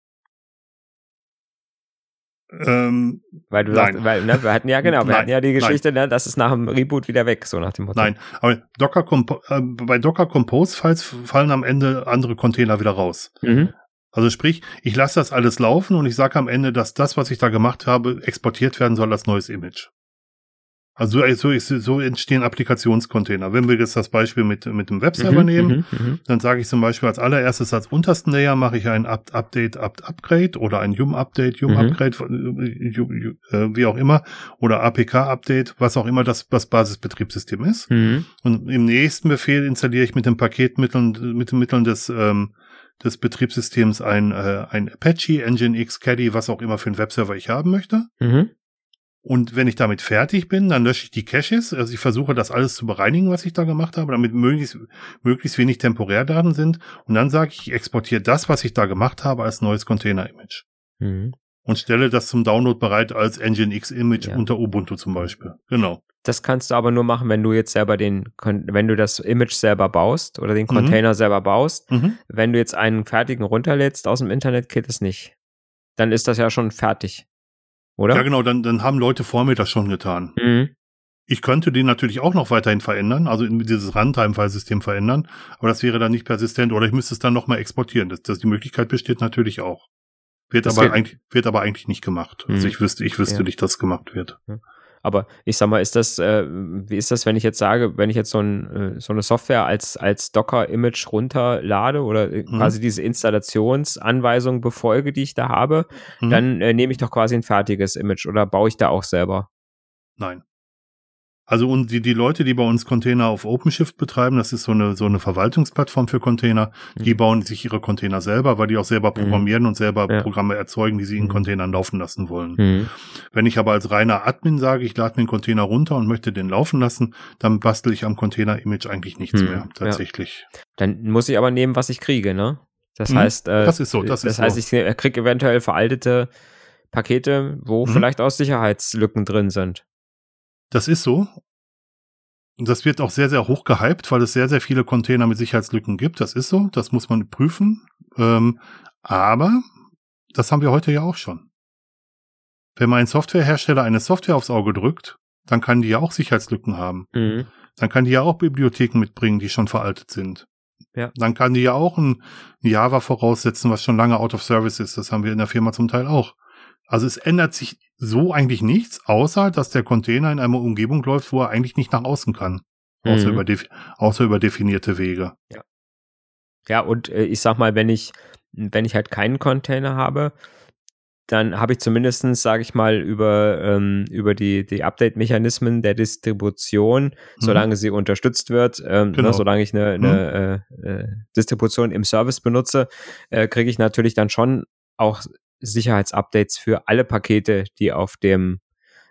Ähm, Weil du Nein. sagst, weil, ne, wir hatten ja genau, wir (laughs) Nein, hatten ja die Geschichte, ne, das ist nach dem Reboot wieder weg, so nach dem Motto. Nein, aber Docker Compo äh, bei Docker Compose Files fallen am Ende andere Container wieder raus. Mhm. Also sprich, ich lasse das alles laufen und ich sage am Ende, dass das, was ich da gemacht habe, exportiert werden soll als neues Image. Also so, so, so entstehen Applikationscontainer. Wenn wir jetzt das Beispiel mit, mit dem Webserver Mhm, nehmen, mhm, mhm. dann sage ich zum Beispiel als allererstes als untersten Layer mache ich ein Up Update, Up Upgrade oder ein Yum Update, Yum Mhm. Äh, wie auch immer, oder APK Update, was auch immer das, das Basisbetriebssystem ist. Mhm. Und im nächsten Befehl installiere ich mit den Paketmitteln, mit den Mitteln des, ähm, des Betriebssystems ein, äh, ein Apache, Nginx, Caddy, was auch immer für einen Webserver ich haben möchte. Mhm. Und wenn ich damit fertig bin, dann lösche ich die Caches. Also ich versuche das alles zu bereinigen, was ich da gemacht habe, damit möglichst, möglichst wenig Temporärdaten sind. Und dann sage ich, ich exportiere das, was ich da gemacht habe, als neues Container-Image. Mhm. Und stelle das zum Download bereit als Nginx-Image Ja. unter Ubuntu zum Beispiel. Genau. Das kannst du aber nur machen, wenn du jetzt selber den, wenn du das Image selber baust oder den Container selber baust. Mhm. Wenn du jetzt einen fertigen runterlädst aus dem Internet, geht es nicht. Dann ist das ja schon fertig. Oder? Ja, genau, dann, dann haben Leute vor mir das schon getan. Mhm. Ich könnte den natürlich auch noch weiterhin verändern, also in dieses Runtime-File-System verändern, aber das wäre dann nicht persistent oder ich müsste es dann nochmal exportieren. Das, das, die Möglichkeit besteht natürlich auch. Wird Das aber, geht- eigentlich, wird aber eigentlich nicht gemacht. Also Mhm. ich wüsste, ich wüsste Ja. nicht, dass es gemacht wird. Aber ich sag mal, ist das, äh, wie ist das, wenn ich jetzt sage, wenn ich jetzt so, ein, äh, so eine Software als, als Docker-Image runterlade oder äh, Mhm. quasi diese Installationsanweisung befolge, die ich da habe, Mhm. dann äh, nehme ich doch quasi ein fertiges Image oder baue ich da auch selber? Nein. Also und die, die Leute, die bei uns Container auf OpenShift betreiben, das ist so eine, so eine Verwaltungsplattform für Container, die Mhm. bauen sich ihre Container selber, weil die auch selber programmieren und selber Ja. Programme erzeugen, die sie in Mhm. Containern laufen lassen wollen. Mhm. Wenn ich aber als reiner Admin sage, ich lade mir einen Container runter und möchte den laufen lassen, dann bastel ich am Container-Image eigentlich nichts Hm, mehr, ja. tatsächlich. Dann muss ich aber nehmen, was ich kriege, ne? Das Mhm. heißt, äh, Das ist so, das ist heißt, so. ich kriege eventuell veraltete Pakete, wo Mhm. vielleicht auch Sicherheitslücken drin sind. Das ist so. Das wird auch sehr, sehr hoch gehypt, weil es sehr, sehr viele Container mit Sicherheitslücken gibt. Das ist so. Das muss man prüfen. Ähm, aber das haben wir heute ja auch schon. Wenn man ein Softwarehersteller eine Software aufs Auge drückt, dann kann die ja auch Sicherheitslücken haben. Mhm. Dann kann die ja auch Bibliotheken mitbringen, die schon veraltet sind. Ja. Dann kann die ja auch ein Java voraussetzen, was schon lange out of service ist. Das haben wir in der Firma zum Teil auch. Also es ändert sich so eigentlich nichts, außer dass der Container in einer Umgebung läuft, wo er eigentlich nicht nach außen kann. Mhm. Außer, über außer über definierte Wege. Ja. Ja, und äh, ich sag mal, wenn ich, wenn ich halt keinen Container habe, dann habe ich zumindestens, sage ich mal, über, ähm, über die, die Update-Mechanismen der Distribution, mhm. solange sie unterstützt wird, ähm, ne, genau. ne, solange ich eine, eine mhm. äh, Distribution im Service benutze, äh, kriege ich natürlich dann schon auch Sicherheitsupdates für alle Pakete, die auf dem,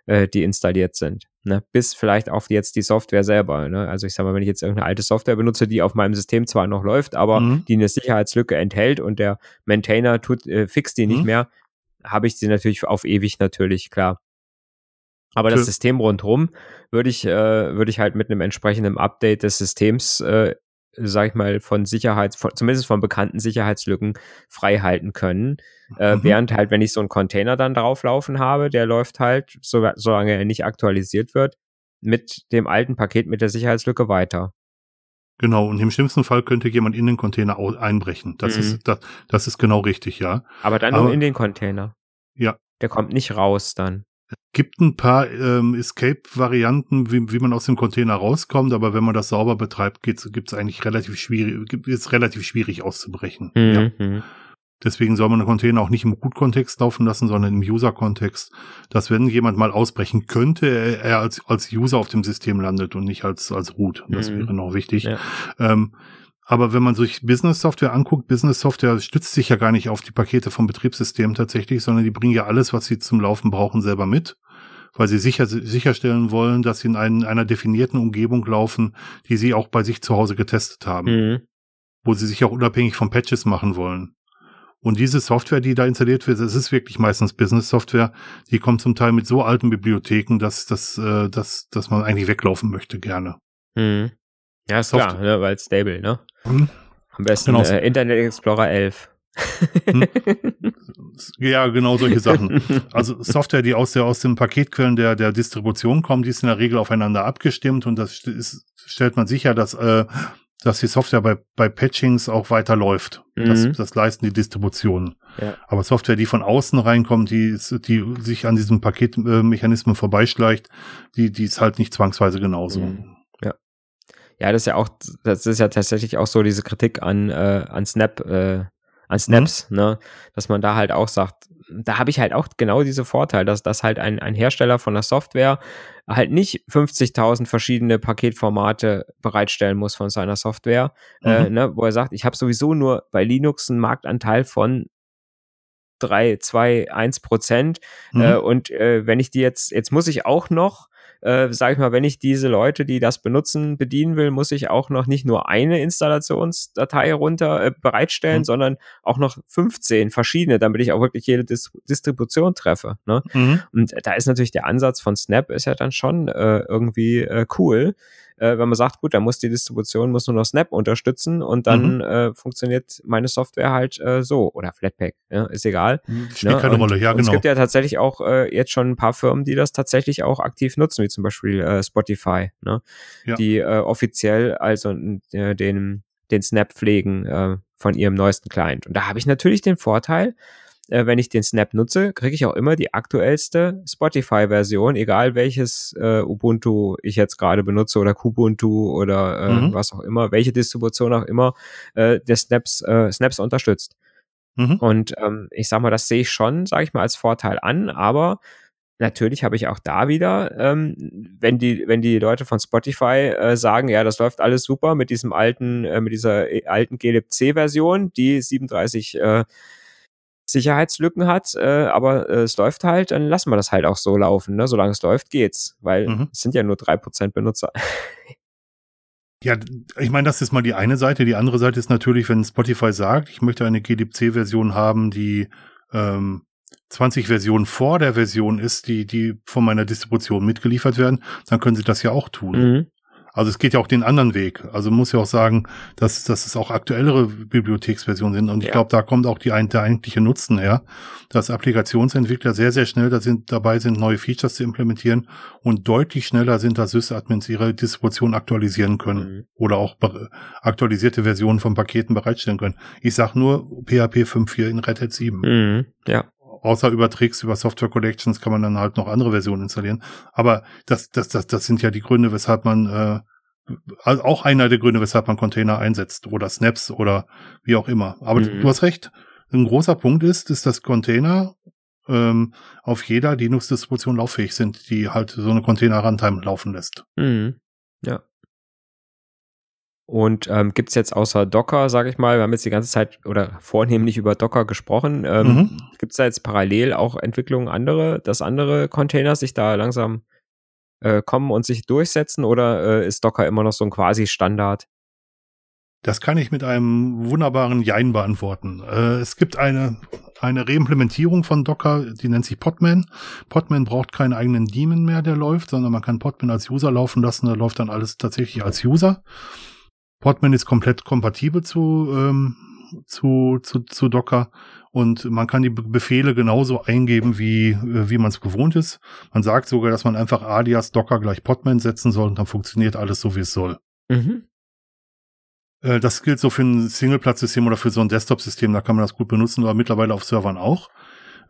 äh, die installiert sind. Ne? Bis vielleicht auf jetzt die Software selber. Ne? Also ich sage mal, wenn ich jetzt irgendeine alte Software benutze, die auf meinem System zwar noch läuft, aber mhm. die eine Sicherheitslücke enthält und der Maintainer tut, äh, fixt die nicht mhm. mehr, habe ich sie natürlich auf ewig natürlich, klar. Aber das System rundherum würde ich, äh, würde ich halt mit einem entsprechenden Update des Systems, äh, sag ich mal, von Sicherheits, von, zumindest von bekannten Sicherheitslücken frei halten können. Äh, mhm. Während halt, wenn ich so einen Container dann drauflaufen habe, der läuft halt, so, solange er nicht aktualisiert wird, mit dem alten Paket mit der Sicherheitslücke weiter. Genau, und im schlimmsten Fall könnte jemand in den Container einbrechen. Das mhm. ist das, das ist genau richtig, ja. Aber dann Aber, nur in den Container. Ja. Der kommt nicht raus dann. Es gibt ein paar ähm, Escape-Varianten, wie, wie man aus dem Container rauskommt, aber wenn man das sauber betreibt, gibt es eigentlich relativ schwierig, ist relativ schwierig auszubrechen. Mhm. Ja. Deswegen soll man einen Container auch nicht im Root-Kontext laufen lassen, sondern im User-Kontext, dass wenn jemand mal ausbrechen könnte, er als, als User auf dem System landet und nicht als, als Root. Das mhm. wäre noch wichtig. Ja. Ähm, aber wenn man sich Business-Software anguckt, Business-Software stützt sich ja gar nicht auf die Pakete vom Betriebssystem tatsächlich, sondern die bringen ja alles, was sie zum Laufen brauchen, selber mit weil sie sicher, sicherstellen wollen, dass sie in einen, einer definierten Umgebung laufen, die sie auch bei sich zu Hause getestet haben. Mhm. Wo sie sich auch unabhängig von Patches machen wollen. Und diese Software, die da installiert wird, das ist wirklich meistens Business-Software, die kommt zum Teil mit so alten Bibliotheken, dass, dass, äh, dass, dass man eigentlich weglaufen möchte gerne. Hm. Ja, ist klar, ne, weil stable, ne? Hm. Am besten genau. äh, Internet Explorer 11. hm. (laughs) Ja, genau solche Sachen. Also Software, die aus der aus den Paketquellen der der Distribution kommt, die ist in der Regel aufeinander abgestimmt und das ist, stellt man sicher, dass äh, dass die Software bei, bei Patchings auch weiterläuft. Mhm. Das, das leisten die Distributionen. Ja. Aber Software, die von außen reinkommt, die, die sich an diesem Paketmechanismen vorbeischleicht, die, die ist halt nicht zwangsweise genauso. Mhm. Ja. Das ist ja auch, das ist ja tatsächlich auch so diese Kritik an, äh, an Snap, äh, an Snaps, mhm. ne, dass man da halt auch sagt, da habe ich halt auch genau diese Vorteil, dass das halt ein, ein Hersteller von der Software halt nicht 50.000 verschiedene Paketformate bereitstellen muss von seiner Software, äh, mhm. äh, ne, wo er sagt, ich habe sowieso nur bei Linux einen Marktanteil von 3, 2, 1 Prozent mhm. äh, und äh, wenn ich die jetzt, jetzt muss ich auch noch äh, sage ich mal, wenn ich diese Leute, die das benutzen, bedienen will, muss ich auch noch nicht nur eine Installationsdatei runter äh, bereitstellen, mhm. sondern auch noch 15 verschiedene, damit ich auch wirklich jede Dis Distribution treffe. Ne? Mhm. Und da ist natürlich der Ansatz von Snap ist ja dann schon äh, irgendwie äh, cool, äh, wenn man sagt, gut, dann muss die Distribution muss nur noch Snap unterstützen und dann mhm. äh, funktioniert meine Software halt äh, so oder Flatpak, ja, ist egal. Spielt ne? keine und, Rolle, ja genau. Es gibt ja tatsächlich auch äh, jetzt schon ein paar Firmen, die das tatsächlich auch aktiv nutzen, wie zum Beispiel äh, Spotify, ne? Ja. die äh, offiziell also äh, den den Snap pflegen äh, von ihrem neuesten Client. Und da habe ich natürlich den Vorteil, äh, wenn ich den Snap nutze, kriege ich auch immer die aktuellste Spotify-Version, egal welches äh, Ubuntu ich jetzt gerade benutze oder Kubuntu oder äh, mhm. was auch immer, welche Distribution auch immer äh, der Snaps, äh, Snaps unterstützt. Mhm. Und ähm, ich sag mal, das sehe ich schon, sage ich mal, als Vorteil an, aber natürlich habe ich auch da wieder, ähm, wenn die, wenn die Leute von Spotify äh, sagen, ja, das läuft alles super mit diesem alten, äh, mit dieser äh, alten glibc-Version, die 37 äh, Sicherheitslücken hat, äh, aber äh, es läuft halt, dann lassen wir das halt auch so laufen. Ne? Solange es läuft, geht's, weil mhm. es sind ja nur drei Prozent Benutzer. (laughs) Ja, ich meine, das ist mal die eine Seite. Die andere Seite ist natürlich, wenn Spotify sagt, ich möchte eine GDC-Version haben, die ähm, 20 Versionen vor der Version ist, die, die von meiner Distribution mitgeliefert werden, dann können sie das ja auch tun. Mhm. Also es geht ja auch den anderen Weg. Also muss ja auch sagen, dass, dass es auch aktuellere Bibliotheksversionen sind. Und ich ja. glaube, da kommt auch die, der eigentliche Nutzen her, dass Applikationsentwickler sehr, sehr schnell da sind, dabei sind, neue Features zu implementieren und deutlich schneller sind, dass Sysadmins ihre Distribution aktualisieren können mhm. oder auch aktualisierte Versionen von Paketen bereitstellen können. Ich sag nur PHP 5.4 in Red Hat 7. Mhm. Ja außer über Tricks, über Software Collections kann man dann halt noch andere Versionen installieren. Aber das, das, das, das sind ja die Gründe, weshalb man äh, also auch einer der Gründe, weshalb man Container einsetzt oder Snaps oder wie auch immer. Aber mhm. du hast recht. Ein großer Punkt ist, ist, dass Container ähm, auf jeder Linux-Distribution lauffähig sind, die halt so eine Container-Runtime laufen lässt. Mhm. Ja. Und ähm, gibt es jetzt außer Docker, sage ich mal, wir haben jetzt die ganze Zeit oder vornehmlich über Docker gesprochen, ähm, mhm. gibt es da jetzt parallel auch Entwicklungen andere, dass andere Container sich da langsam äh, kommen und sich durchsetzen oder äh, ist Docker immer noch so ein quasi Standard? Das kann ich mit einem wunderbaren Jein beantworten. Äh, es gibt eine, eine Reimplementierung von Docker, die nennt sich Podman. Podman braucht keinen eigenen Daemon mehr, der läuft, sondern man kann Podman als User laufen lassen, da läuft dann alles tatsächlich als User. Podman ist komplett kompatibel zu, ähm, zu, zu, zu Docker und man kann die Befehle genauso eingeben, wie, äh, wie man es gewohnt ist. Man sagt sogar, dass man einfach alias Docker gleich Podman setzen soll und dann funktioniert alles so, wie es soll. Mhm. Äh, das gilt so für ein Singleplatz-System oder für so ein Desktop-System, da kann man das gut benutzen, aber mittlerweile auf Servern auch.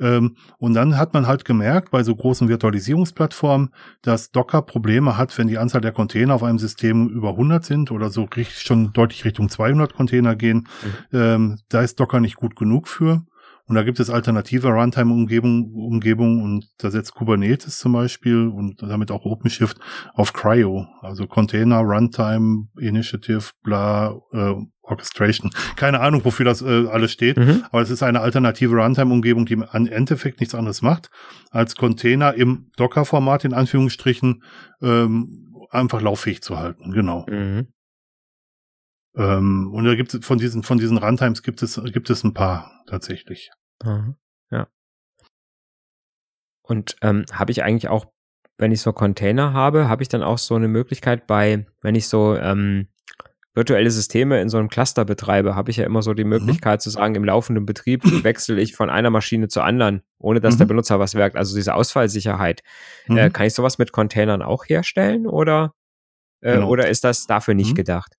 Ähm, und dann hat man halt gemerkt bei so großen Virtualisierungsplattformen, dass Docker Probleme hat, wenn die Anzahl der Container auf einem System über 100 sind oder so richtig, schon deutlich Richtung 200 Container gehen. Mhm. Ähm, da ist Docker nicht gut genug für. Und da gibt es alternative Runtime-Umgebungen Umgebung und da setzt Kubernetes zum Beispiel und damit auch OpenShift auf Cryo, also Container Runtime Initiative, bla, äh, Orchestration. Keine Ahnung, wofür das äh, alles steht, mhm. aber es ist eine alternative Runtime-Umgebung, die im Endeffekt nichts anderes macht, als Container im Docker-Format in Anführungsstrichen ähm, einfach lauffähig zu halten. Genau. Mhm. Ähm, und da gibt es von diesen von diesen Runtimes gibt es gibt es ein paar tatsächlich. Mhm. Ja. Und ähm, habe ich eigentlich auch, wenn ich so Container habe, habe ich dann auch so eine Möglichkeit bei, wenn ich so ähm, virtuelle Systeme in so einem Cluster betreibe, habe ich ja immer so die mhm. Möglichkeit mhm. zu sagen, im laufenden Betrieb (clears throat) wechsle ich von einer Maschine zur anderen, ohne dass mhm. der Benutzer was merkt. Also diese Ausfallsicherheit. Äh, mhm. Äh, kann ich sowas mit Containern auch herstellen oder, äh, genau. oder ist das dafür nicht mhm. gedacht?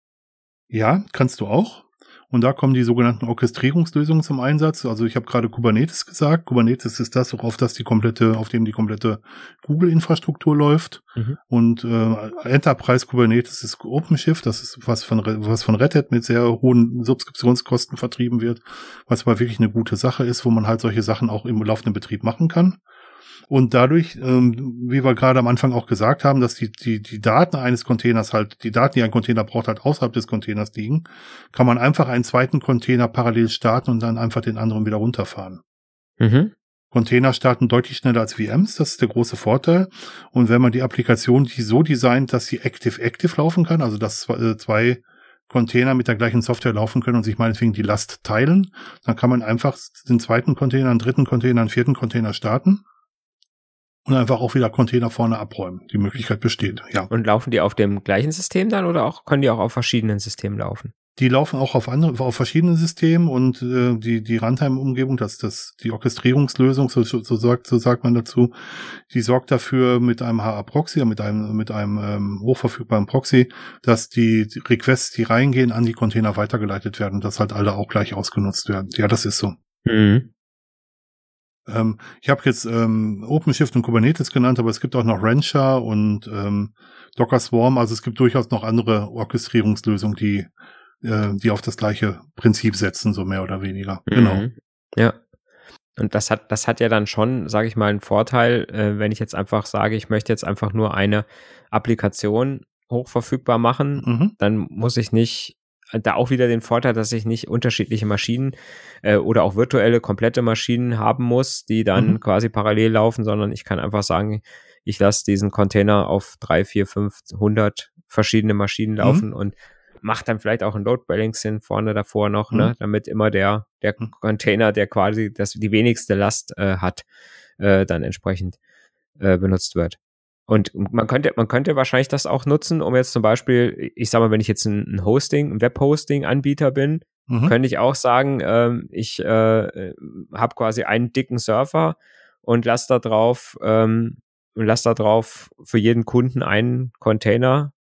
Ja, kannst du auch. Und da kommen die sogenannten Orchestrierungslösungen zum Einsatz. Also ich habe gerade Kubernetes gesagt. Kubernetes ist das, auf das die komplette, auf dem die komplette Google-Infrastruktur läuft. Mhm. Und äh, Enterprise Kubernetes ist OpenShift. Das ist was von was von Red Hat mit sehr hohen Subskriptionskosten vertrieben wird, was aber wirklich eine gute Sache ist, wo man halt solche Sachen auch im laufenden Betrieb machen kann. Und dadurch, ähm, wie wir gerade am Anfang auch gesagt haben, dass die, die, die Daten eines Containers halt, die Daten, die ein Container braucht, halt außerhalb des Containers liegen, kann man einfach einen zweiten Container parallel starten und dann einfach den anderen wieder runterfahren. Mhm. Container starten deutlich schneller als VMs, das ist der große Vorteil. Und wenn man die Applikation die so designt, dass sie active-active laufen kann, also dass äh, zwei Container mit der gleichen Software laufen können und sich meinetwegen die Last teilen, dann kann man einfach den zweiten Container, einen dritten Container, einen vierten Container starten und einfach auch wieder Container vorne abräumen. Die Möglichkeit besteht, ja. Und laufen die auf dem gleichen System dann oder auch können die auch auf verschiedenen Systemen laufen? Die laufen auch auf andere, auf verschiedenen Systemen und äh, die die Runtime-Umgebung, das das die Orchestrierungslösung, so, so sagt so sagt man dazu, die sorgt dafür mit einem HA-Proxy, mit einem mit einem ähm, hochverfügbaren Proxy, dass die Requests, die reingehen, an die Container weitergeleitet werden, dass halt alle auch gleich ausgenutzt werden. Ja, das ist so. Mhm. Ähm, ich habe jetzt ähm, OpenShift und Kubernetes genannt, aber es gibt auch noch Rancher und ähm, Docker Swarm. Also es gibt durchaus noch andere Orchestrierungslösungen, die, äh, die auf das gleiche Prinzip setzen, so mehr oder weniger. Mhm. Genau. Ja. Und das hat, das hat ja dann schon, sage ich mal, einen Vorteil, äh, wenn ich jetzt einfach sage, ich möchte jetzt einfach nur eine Applikation hochverfügbar machen, mhm. dann muss ich nicht da auch wieder den Vorteil, dass ich nicht unterschiedliche Maschinen äh, oder auch virtuelle komplette Maschinen haben muss, die dann mhm. quasi parallel laufen, sondern ich kann einfach sagen, ich lasse diesen Container auf drei, vier, fünf, hundert verschiedene Maschinen mhm. laufen mhm. und mache dann vielleicht auch ein Load Balancing vorne davor noch, ne, mhm. ne, damit immer der der mhm. Container, der quasi das die wenigste Last äh, hat, äh, dann entsprechend äh, benutzt wird. Und man könnte, man könnte wahrscheinlich das auch nutzen, um jetzt zum Beispiel, ich sag mal, wenn ich jetzt ein, Hosting, ein Webhosting-Anbieter bin, mhm. könnte ich auch sagen, ähm, ich äh, habe quasi einen dicken Server und lasse da drauf, ähm, lass da drauf für jeden Kunden einen Container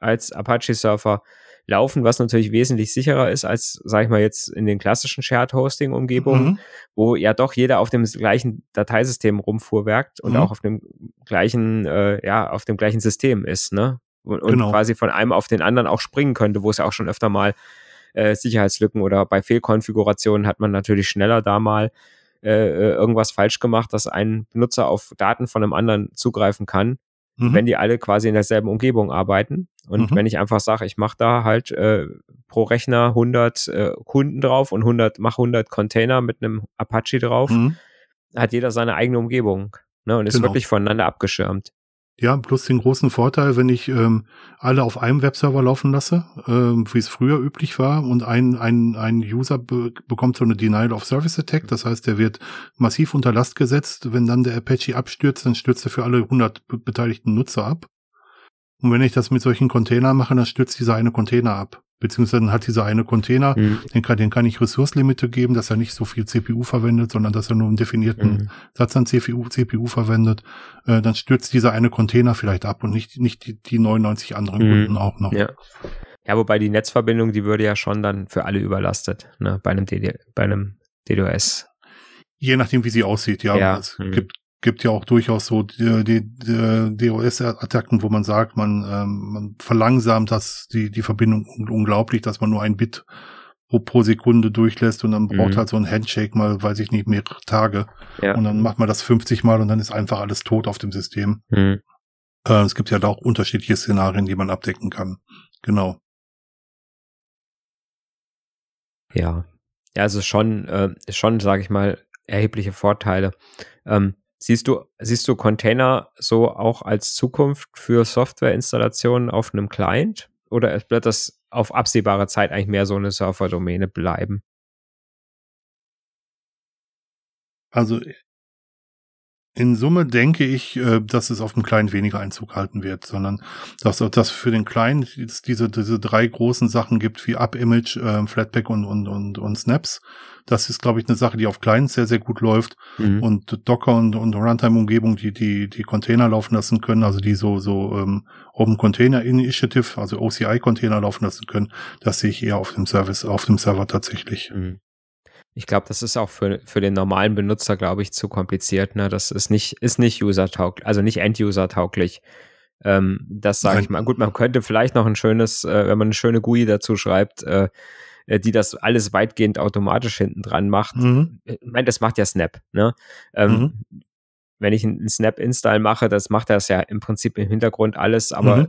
als Apache-Surfer laufen, was natürlich wesentlich sicherer ist als, sag ich mal, jetzt in den klassischen Shared-Hosting-Umgebungen, mhm. wo ja doch jeder auf dem gleichen Dateisystem rumfuhrwerkt und mhm. auch auf dem gleichen, äh, ja, auf dem gleichen System ist, ne? Und, und genau. quasi von einem auf den anderen auch springen könnte, wo es ja auch schon öfter mal äh, Sicherheitslücken oder bei Fehlkonfigurationen hat man natürlich schneller da mal äh, äh irgendwas falsch gemacht, dass ein Benutzer auf Daten von einem anderen zugreifen kann mhm. wenn die alle quasi in derselben Umgebung arbeiten. Und mhm. wenn ich einfach sage, ich mache da halt äh, pro Rechner 100 äh, Kunden drauf und 100, mache 100 Container mit einem Apache drauf, mhm. hat jeder seine eigene Umgebung ne, und ist genau. wirklich voneinander abgeschirmt. Ja, plus den großen Vorteil, wenn ich ähm, alle auf einem Webserver laufen lasse, ähm, wie es früher üblich war, und ein, ein, ein User be bekommt so eine Denial of Service Attack, das heißt, der wird massiv unter Last gesetzt. Wenn dann der Apache abstürzt, dann stürzt er für alle 100 beteiligten Nutzer ab. Und wenn ich das mit solchen Containern mache, dann stürzt dieser eine Container ab beziehungsweise hat dieser eine Container, mhm. den, kann, den kann ich Ressourcelimite geben, dass er nicht so viel CPU verwendet, sondern dass er nur einen definierten mhm. Satz an CPU, CPU verwendet. Äh, dann stürzt dieser eine Container vielleicht ab und nicht, nicht die, die 99 anderen mhm. Kunden auch noch. Ja. ja, wobei die Netzverbindung, die würde ja schon dann für alle überlastet, ne, bei einem, DD, bei einem DDoS. Je nachdem, wie sie aussieht, ja. ja. Es mhm. gibt gibt ja auch durchaus so die, DOS-Attacken, wo man sagt, man, ähm, man verlangsamt das, die, die Verbindung unglaublich, dass man nur ein Bit pro, pro Sekunde durchlässt und dann braucht mhm. halt so ein Handshake mal, weiß ich nicht, mehrere Tage. Ja. Und dann macht man das 50 Mal und dann ist einfach alles tot auf dem System. Mhm. Äh, es gibt ja da auch unterschiedliche Szenarien, die man abdecken kann. Genau. Ja. Ja, also schon, äh, schon, sage ich mal, erhebliche Vorteile. Ähm, Siehst du, siehst du Container so auch als Zukunft für Softwareinstallationen auf einem Client? Oder wird das auf absehbare Zeit eigentlich mehr so eine Surferdomäne bleiben? Also in Summe denke ich, äh, dass es auf dem Client weniger Einzug halten wird, sondern dass das für den Client diese, diese drei großen Sachen gibt wie Up-Image, äh, Flatpak und, und, und, und Snaps. Das ist, glaube ich, eine Sache, die auf Clients sehr, sehr gut läuft. Mhm. Und Docker und, und Runtime-Umgebung, die, die, die Container laufen lassen können, also die so, so ähm, Open Container Initiative, also OCI-Container laufen lassen können, das sehe ich eher auf dem Service, auf dem Server tatsächlich. Mhm. Ich glaube, das ist auch für, für den normalen Benutzer, glaube ich, zu kompliziert. Ne? Das ist nicht, ist nicht user-tauglich, also nicht end-user-tauglich. Ähm, das sage ich mal. Gut, man könnte vielleicht noch ein schönes, äh, wenn man eine schöne GUI dazu schreibt, äh, äh die das alles weitgehend automatisch hinten dran macht. Mhm. Ich meine, das macht ja Snap. Ne? Ähm, mhm. Wenn ich einen Snap-Install mache, das macht das ja im Prinzip im Hintergrund alles, aber mhm.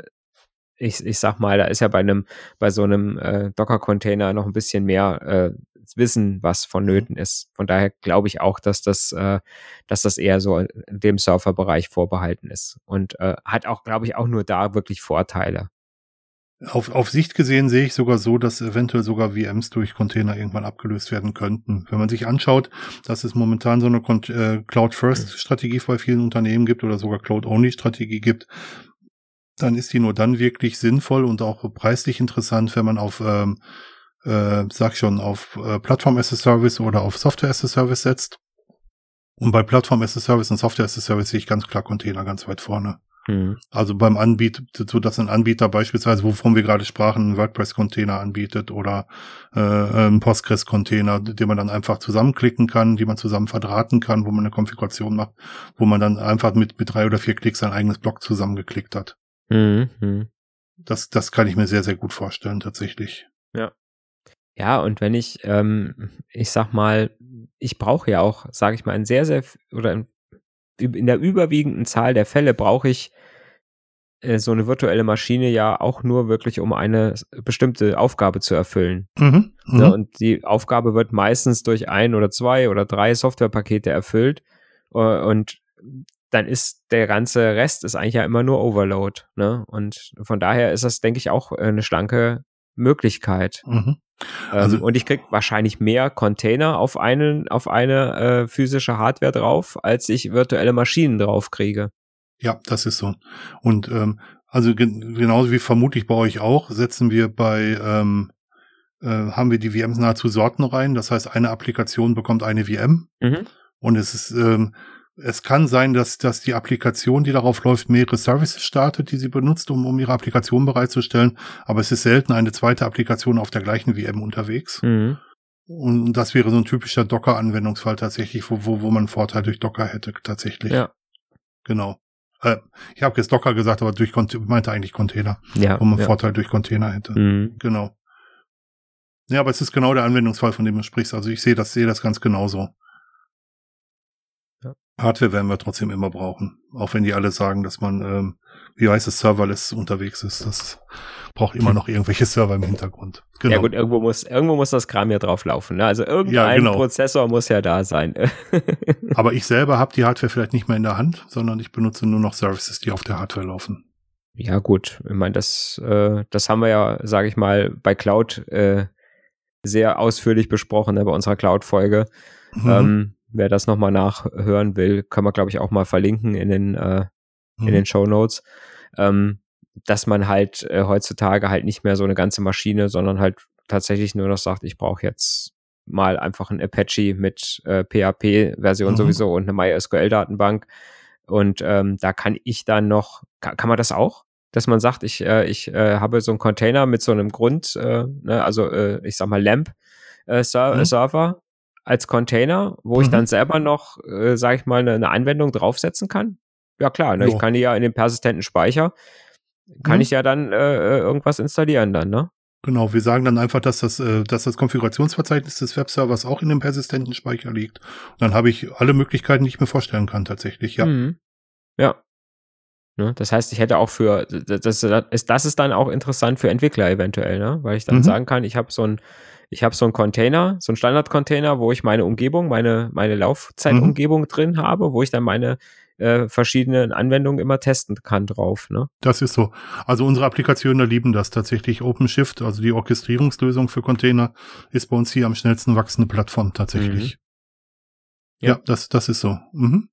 ich, ich sag mal, da ist ja bei einem, bei so einem äh, Docker-Container noch ein bisschen mehr äh, wissen, was vonnöten ist. Von daher glaube ich auch, dass das, äh, dass das eher so dem Surferbereich vorbehalten ist und äh, hat auch, glaube ich, auch nur da wirklich Vorteile. Auf, auf Sicht gesehen sehe ich sogar so, dass eventuell sogar VMs durch Container irgendwann abgelöst werden könnten. Wenn man sich anschaut, dass es momentan so eine äh, Cloud-First-Strategie bei vielen Unternehmen gibt oder sogar Cloud-Only-Strategie gibt, dann ist die nur dann wirklich sinnvoll und auch preislich interessant, wenn man auf ähm, äh, sag schon, auf äh, Plattform as a Service oder auf Software as a Service setzt. Und bei Plattform as a Service und Software as a Service sehe ich ganz klar Container ganz weit vorne. Mhm. Also beim Anbieter, so dass ein Anbieter beispielsweise, wovon wir gerade sprachen, einen WordPress-Container anbietet oder äh, einen Postgres-Container, den man dann einfach zusammenklicken kann, die man zusammen verdrahten kann, wo man eine Konfiguration macht, wo man dann einfach mit, mit drei oder vier Klicks sein eigenes Blog zusammengeklickt hat. Mhm. Das, das kann ich mir sehr, sehr gut vorstellen, tatsächlich. Ja. Ja, und wenn ich, ähm, ich sag mal, ich brauche ja auch, sage ich mal, in sehr, sehr, oder in, in der überwiegenden Zahl der Fälle brauche ich äh, so eine virtuelle Maschine ja auch nur wirklich, um eine bestimmte Aufgabe zu erfüllen. Mhm, ja, mhm. und die Aufgabe wird meistens durch ein oder zwei oder drei Softwarepakete erfüllt. Äh, und dann ist der ganze Rest ist eigentlich ja immer nur Overload. Ne? Und von daher ist das, denke ich, auch eine schlanke Möglichkeit. Mhm. Also, ähm, und ich krieg wahrscheinlich mehr Container auf einen, auf eine äh, physische Hardware drauf, als ich virtuelle Maschinen drauf kriege. Ja, das ist so. Und ähm, also gen genauso wie vermutlich bei euch auch, setzen wir bei, ähm, äh, haben wir die VMs nahezu sortenrein. Das heißt, eine Applikation bekommt eine VM. Mhm. Und es ist, ähm, es kann sein, dass, dass die Applikation, die darauf läuft, mehrere Services startet, die sie benutzt, um, um ihre Applikation bereitzustellen. Aber es ist selten eine zweite Applikation auf der gleichen VM unterwegs. Mhm. Und das wäre so ein typischer Docker-Anwendungsfall tatsächlich, wo, wo, wo man einen Vorteil durch Docker hätte, tatsächlich. Ja. Genau. Äh, ich habe jetzt Docker gesagt, aber durch meinte eigentlich Container. Ja. Wo man ja. Vorteil durch Container hätte. Mhm. Genau. Ja, aber es ist genau der Anwendungsfall, von dem du sprichst. Also ich sehe das, sehe das ganz genauso. Hardware werden wir trotzdem immer brauchen. Auch wenn die alle sagen, dass man, ähm, wie heißt es, serverless unterwegs ist. Das braucht immer noch irgendwelche Server im Hintergrund. Genau. Ja gut, irgendwo muss, irgendwo muss das Kram ja drauf laufen. Ne? Also irgendein ja, genau. Prozessor muss ja da sein. (laughs) Aber ich selber habe die Hardware vielleicht nicht mehr in der Hand, sondern ich benutze nur noch Services, die auf der Hardware laufen. Ja gut, ich meine, das, äh, das haben wir ja, sage ich mal, bei Cloud äh, sehr ausführlich besprochen, ne, bei unserer Cloud-Folge. Mhm. Ähm, wer das nochmal nachhören will, können wir, glaube ich, auch mal verlinken in den, äh, mhm. in den Show Notes. Ähm, dass man halt äh, heutzutage halt nicht mehr so eine ganze Maschine, sondern halt tatsächlich nur noch sagt, ich brauche jetzt mal einfach ein Apache mit äh, PHP-Version mhm. sowieso und eine MySQL-Datenbank. Und ähm, da kann ich dann noch, kann, kann man das auch? Dass man sagt, ich, äh, ich äh, habe so einen Container mit so einem Grund, äh, ne, also äh, ich sag mal Lamp äh, Ser mhm. Server als Container, wo mhm. ich dann selber noch, äh, sage ich mal, eine, eine, Anwendung draufsetzen kann? Ja klar, ne? ich kann die ja in den persistenten Speicher, kann mhm. ich ja dann äh, äh, irgendwas installieren dann, ne? Genau, wir sagen dann einfach, dass das, äh, dass das Konfigurationsverzeichnis des Webservers auch in dem persistenten Speicher liegt. Und dann habe ich alle Möglichkeiten, die ich mir vorstellen kann, tatsächlich, ja. Mhm. Ja. Ne? Das heißt, ich hätte auch für, das, das, ist, das ist dann auch interessant für Entwickler eventuell, ne? Weil ich dann mhm. sagen kann, ich habe so ein ich habe so einen Container, so einen Standard-Container, wo ich meine Umgebung, meine, meine Laufzeitumgebung mhm. drin habe, wo ich dann meine äh, verschiedenen Anwendungen immer testen kann drauf. Ne? Das ist so. Also unsere Applikationen lieben das tatsächlich. OpenShift, also die Orchestrierungslösung für Container, ist bei uns hier am schnellsten wachsende Plattform tatsächlich. Mhm. Ja. ja, das, das ist so. Mhm.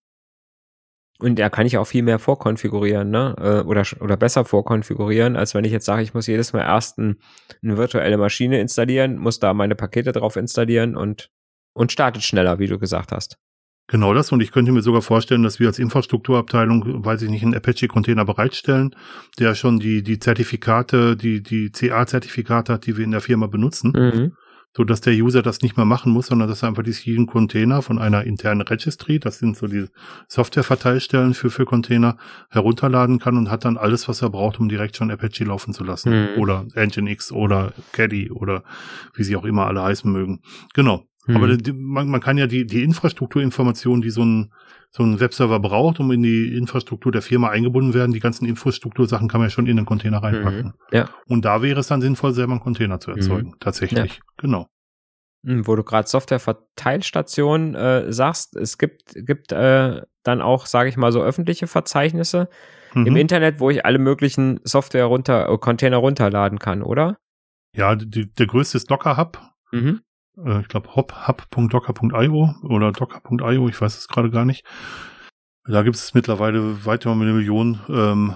Und da kann ich auch viel mehr vorkonfigurieren, ne? Äh, oder, oder besser vorkonfigurieren, als wenn ich jetzt sage, ich muss jedes Mal erst ein, eine virtuelle Maschine installieren, muss da meine Pakete drauf installieren und, und startet schneller, wie du gesagt hast. Genau das. Und ich könnte mir sogar vorstellen, dass wir als Infrastrukturabteilung, weiß ich nicht, einen Apache-Container bereitstellen, der schon die, die Zertifikate, die, die CA-Zertifikate hat, die wir in der Firma benutzen. Mhm so dass der User das nicht mehr machen muss, sondern dass er einfach diesen Container von einer internen Registry, das sind so die Software-Verteilstellen für, für Container, herunterladen kann und hat dann alles, was er braucht, um direkt schon Apache laufen zu lassen. Mhm. Oder Nginx oder Caddy oder wie sie auch immer alle heißen mögen. Genau. Mhm. Aber die, man, man kann ja die, die Infrastrukturinformationen, die so ein, so ein Webserver braucht, um in die Infrastruktur der Firma eingebunden werden, die ganzen Infrastruktursachen kann man ja schon in den Container reinpacken. Mhm. Ja. Und da wäre es dann sinnvoll, selber einen Container zu erzeugen. Mhm. Tatsächlich. Ja. Genau. Hm, wo du gerade Softwareverteilstationen äh, sagst, es gibt, gibt äh, dann auch, sage ich mal, so öffentliche Verzeichnisse mhm. im Internet, wo ich alle möglichen Software runter, äh, Container runterladen kann, oder? Ja, die, der größte ist Docker Hub. Mhm äh, ich glaube hub.docker.io oder docker.io, ich weiß es gerade gar nicht. Da gibt es mittlerweile weit über eine Million ähm,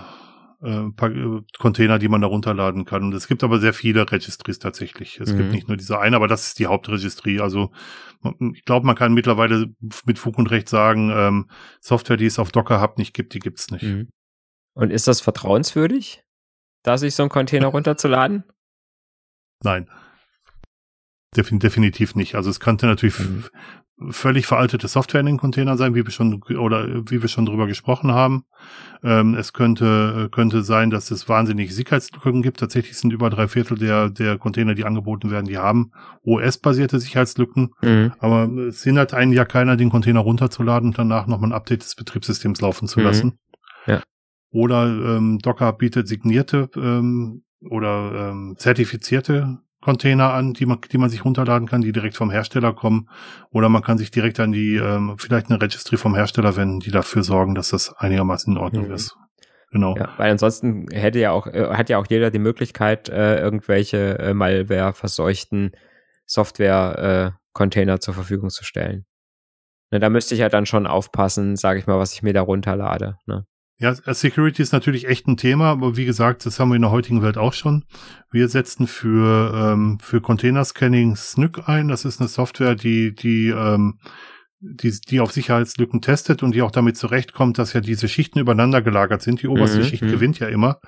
äh, äh, Container, die man da runterladen kann. Und es gibt aber sehr viele Registries tatsächlich. Es mhm. gibt nicht nur diese eine, aber das ist die Hauptregistrie. Also ich glaube, man kann mittlerweile mit Fug und Recht sagen, ähm, Software, die es auf Docker Hub nicht gibt, die gibt's nicht. Mhm. Und ist das vertrauenswürdig, da sich so einen Container (laughs) runterzuladen? Nein definitiv nicht. Also es könnte natürlich mhm. völlig veraltete Software in den Containern sein, wie wir schon oder wie wir schon drüber gesprochen haben. Ähm, es könnte könnte sein, dass es wahnsinnig Sicherheitslücken gibt. Tatsächlich sind über drei Viertel der der Container, die angeboten werden, die haben OS-basierte Sicherheitslücken. Mhm. Aber es hindert einen ja keiner, den Container runterzuladen und danach nochmal ein Update des Betriebssystems laufen zu mhm. lassen. Ja. Oder ähm, Docker bietet signierte ähm, oder ähm, zertifizierte Container an, die man, die man sich runterladen kann, die direkt vom Hersteller kommen. Oder man kann sich direkt an die, ähm, vielleicht eine Registry vom Hersteller wenden, die dafür sorgen, dass das einigermaßen in Ordnung mhm. ist. Genau. Ja, weil ansonsten hätte ja auch, äh, hat ja auch jeder die Möglichkeit, äh, irgendwelche äh, Malware-verseuchten Software-Container äh, zur Verfügung zu stellen. Ne, da müsste ich ja dann schon aufpassen, sage ich mal, was ich mir da runterlade. Ne? Ja, Security ist natürlich echt ein Thema, aber wie gesagt, das haben wir in der heutigen Welt auch schon. Wir setzen für, ähm, für Container Scanning SNYK ein. Das ist eine Software, die, die ähm, die, die auf Sicherheitslücken testet und die auch damit zurechtkommt, dass ja diese Schichten übereinander gelagert sind. Die oberste mhm. Schicht mhm. gewinnt ja immer.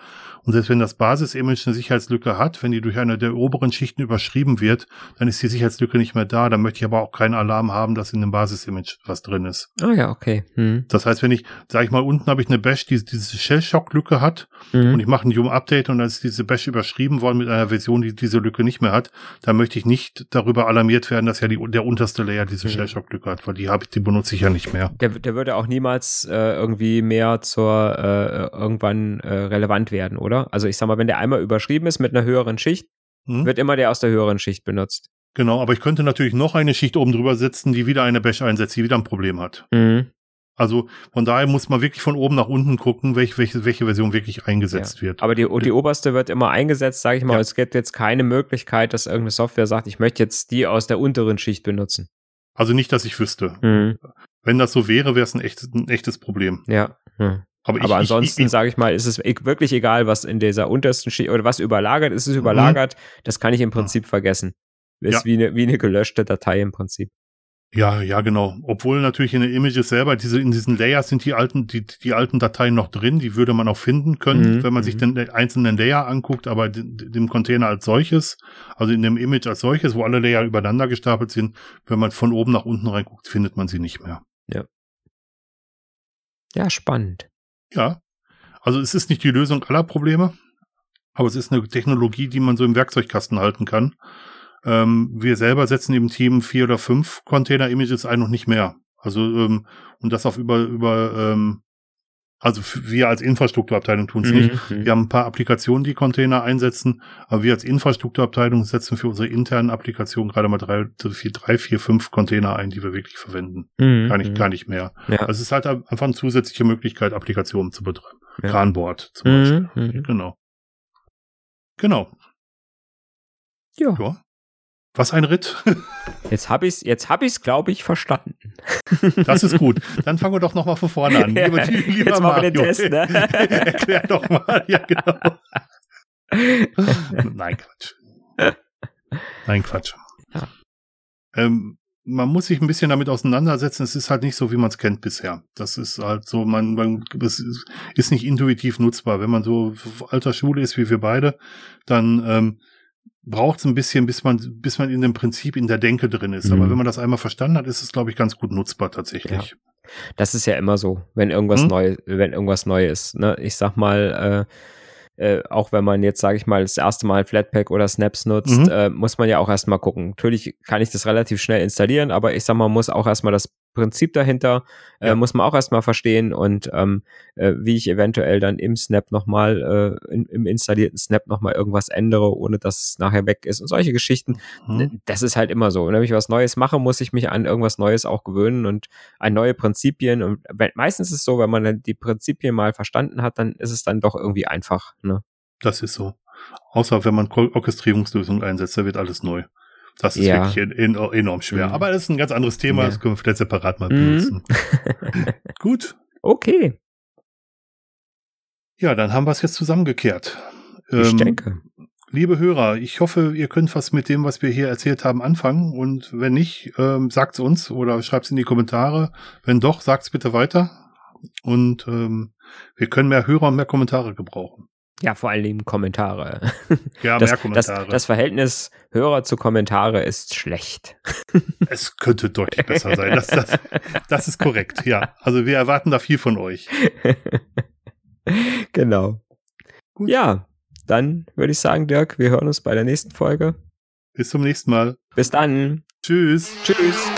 Und selbst wenn das Basis-Image eine Sicherheitslücke hat, wenn die durch eine der oberen Schichten überschrieben wird, dann ist die Sicherheitslücke nicht mehr da. Dann möchte ich aber auch keinen Alarm haben, dass in dem Basis-Image was drin ist. Ah ja, okay. Hm. Das heißt, wenn ich, sage ich mal, unten habe ich eine Bash, die diese Shell-Shock-Lücke hat mhm. und ich mache ein Yum-Update und dann ist diese Bash überschrieben worden mit einer Version, die diese Lücke nicht mehr hat, dann möchte ich nicht darüber alarmiert werden, dass ja die, der unterste Layer diese mhm. Shell-Shock-Lücke hat, weil die habe ich, die benutze ich ja nicht mehr. Der, der würde auch niemals äh, irgendwie mehr zur äh, irgendwann äh, relevant werden, oder? Also ich sag mal, wenn der einmal überschrieben ist mit einer höheren Schicht, hm? wird immer der aus der höheren Schicht benutzt. Genau, aber ich könnte natürlich noch eine Schicht oben drüber setzen, die wieder eine Bash einsetzt, die wieder ein Problem hat. Mhm. Also von daher muss man wirklich von oben nach unten gucken, welche, welche, welche Version wirklich eingesetzt ja. wird. Aber die, die oberste wird immer eingesetzt, sage ich mal. Ja. Es gibt jetzt keine Möglichkeit, dass irgendeine Software sagt, ich möchte jetzt die aus der unteren Schicht benutzen. Also nicht, dass ich wüsste. Mhm. Wenn das so wäre, wäre es ein, echtes, ein echtes Problem. Ja. Mhm. Aber, ich, Aber ansonsten, sage ich mal, ist es wirklich egal, was in dieser untersten Schicht oder was überlagert ist, es mhm. überlagert. Mhm. Das kann ich im Prinzip vergessen. Ist ja. wie, eine, wie eine gelöschte Datei im Prinzip. Ja, ja, genau. Obwohl natürlich in den Images selber, diese, in diesen Layers sind die alten, die, die alten Dateien noch drin, die würde man auch finden können, mhm, wenn man sich mhm. den einzelnen Layer anguckt, aber dem Container als solches, also in dem Image als solches, wo alle Layer übereinander gestapelt sind, wenn man von oben nach unten reinguckt, findet man sie nicht mehr. Ja. Ja, spannend. Ja. Also es ist nicht die Lösung aller Probleme, aber es ist eine Technologie, die man so im Werkzeugkasten halten kann. Ähm, wir selber setzen im Team vier oder fünf Container-Images ein und nicht mehr. Also ähm, und das auf über über ähm, also wir als Infrastrukturabteilung tun es mhm, nicht. Mhm. Wir haben ein paar Applikationen, die Container einsetzen, aber wir als Infrastrukturabteilung setzen für unsere internen Applikationen gerade mal drei, vier, drei, vier, fünf Container ein, die wir wirklich verwenden. Mhm. Gar nicht, mhm. gar nicht mehr. Ja. Also es ist halt einfach eine zusätzliche Möglichkeit, Applikationen zu betreiben. Ja. Ranboard zum Beispiel. Mhm. mhm. Genau. Genau. Ja. ja. Was ein Ritt. (laughs) Jetzt habe ich es, jetzt habe ich glaube ich, verstanden. (laughs) Das ist gut. Dann fangen wir doch noch mal von vorne an. (laughs) Lieber, lieber jetzt machen wir den Test, ne? Erklär doch mal. Ja, genau. Nein, Quatsch. Nein, Quatsch. Ja. Ähm, man muss sich ein bisschen damit auseinandersetzen. Es ist halt nicht so, wie man es kennt bisher. Das ist halt so, man, man es ist nicht intuitiv nutzbar. Wenn man so alter Schule ist wie wir beide, dann ähm, braucht es ein bisschen, bis man, bis man in dem Prinzip in der Denke drin ist. Mhm. Aber wenn man das einmal verstanden hat, ist es, glaube ich, ganz gut nutzbar tatsächlich. Ja. Das ist ja immer so, wenn irgendwas mhm. neu, wenn irgendwas neu ist. Ne? Ich sag mal, äh, äh, auch wenn man jetzt, sage ich mal, das erste Mal Flatpak oder Snaps nutzt, mhm. äh, muss man ja auch erstmal gucken. Natürlich kann ich das relativ schnell installieren, aber ich sag mal, man muss auch erstmal das Prinzip dahinter, äh, ja. muss man auch erstmal verstehen und ähm, äh, wie ich eventuell dann im Snap nochmal, äh, in, im installierten Snap nochmal irgendwas ändere, ohne dass es nachher weg ist und solche Geschichten. Mhm. Das ist halt immer so. Und wenn ich was Neues mache, muss ich mich an irgendwas Neues auch gewöhnen und an neue Prinzipien. Und meistens ist es so, wenn man dann die Prinzipien mal verstanden hat, dann ist es dann doch irgendwie einfach. Ne? Das ist so. Außer wenn man Orchestrierungslösungen einsetzt, da wird alles neu. Das ist ja. wirklich enorm schwer. Mhm. Aber das ist ein ganz anderes Thema, ja. das können wir vielleicht separat mal benutzen. Mhm. (laughs) Gut. Okay. Ja, dann haben wir es jetzt zusammengekehrt. Ich ähm, denke. Liebe Hörer, ich hoffe, ihr könnt was mit dem, was wir hier erzählt haben, anfangen. Und wenn nicht, ähm, sagt's uns oder schreibt's in die Kommentare. Wenn doch, sagt's bitte weiter. Und ähm, wir können mehr Hörer und mehr Kommentare gebrauchen. Ja, vor allen Dingen Kommentare. (laughs) Ja, das, mehr Kommentare. Das, das, Verhältnis Hörer zu Kommentare ist schlecht. (laughs) Es könnte deutlich besser sein. Das, das, das ist korrekt, ja. Also wir erwarten da viel von euch. (laughs) Genau. Gut. Ja, dann würde ich sagen, Dirk, wir hören uns bei der nächsten Folge. Bis zum nächsten Mal. Bis dann. Tschüss. Tschüss.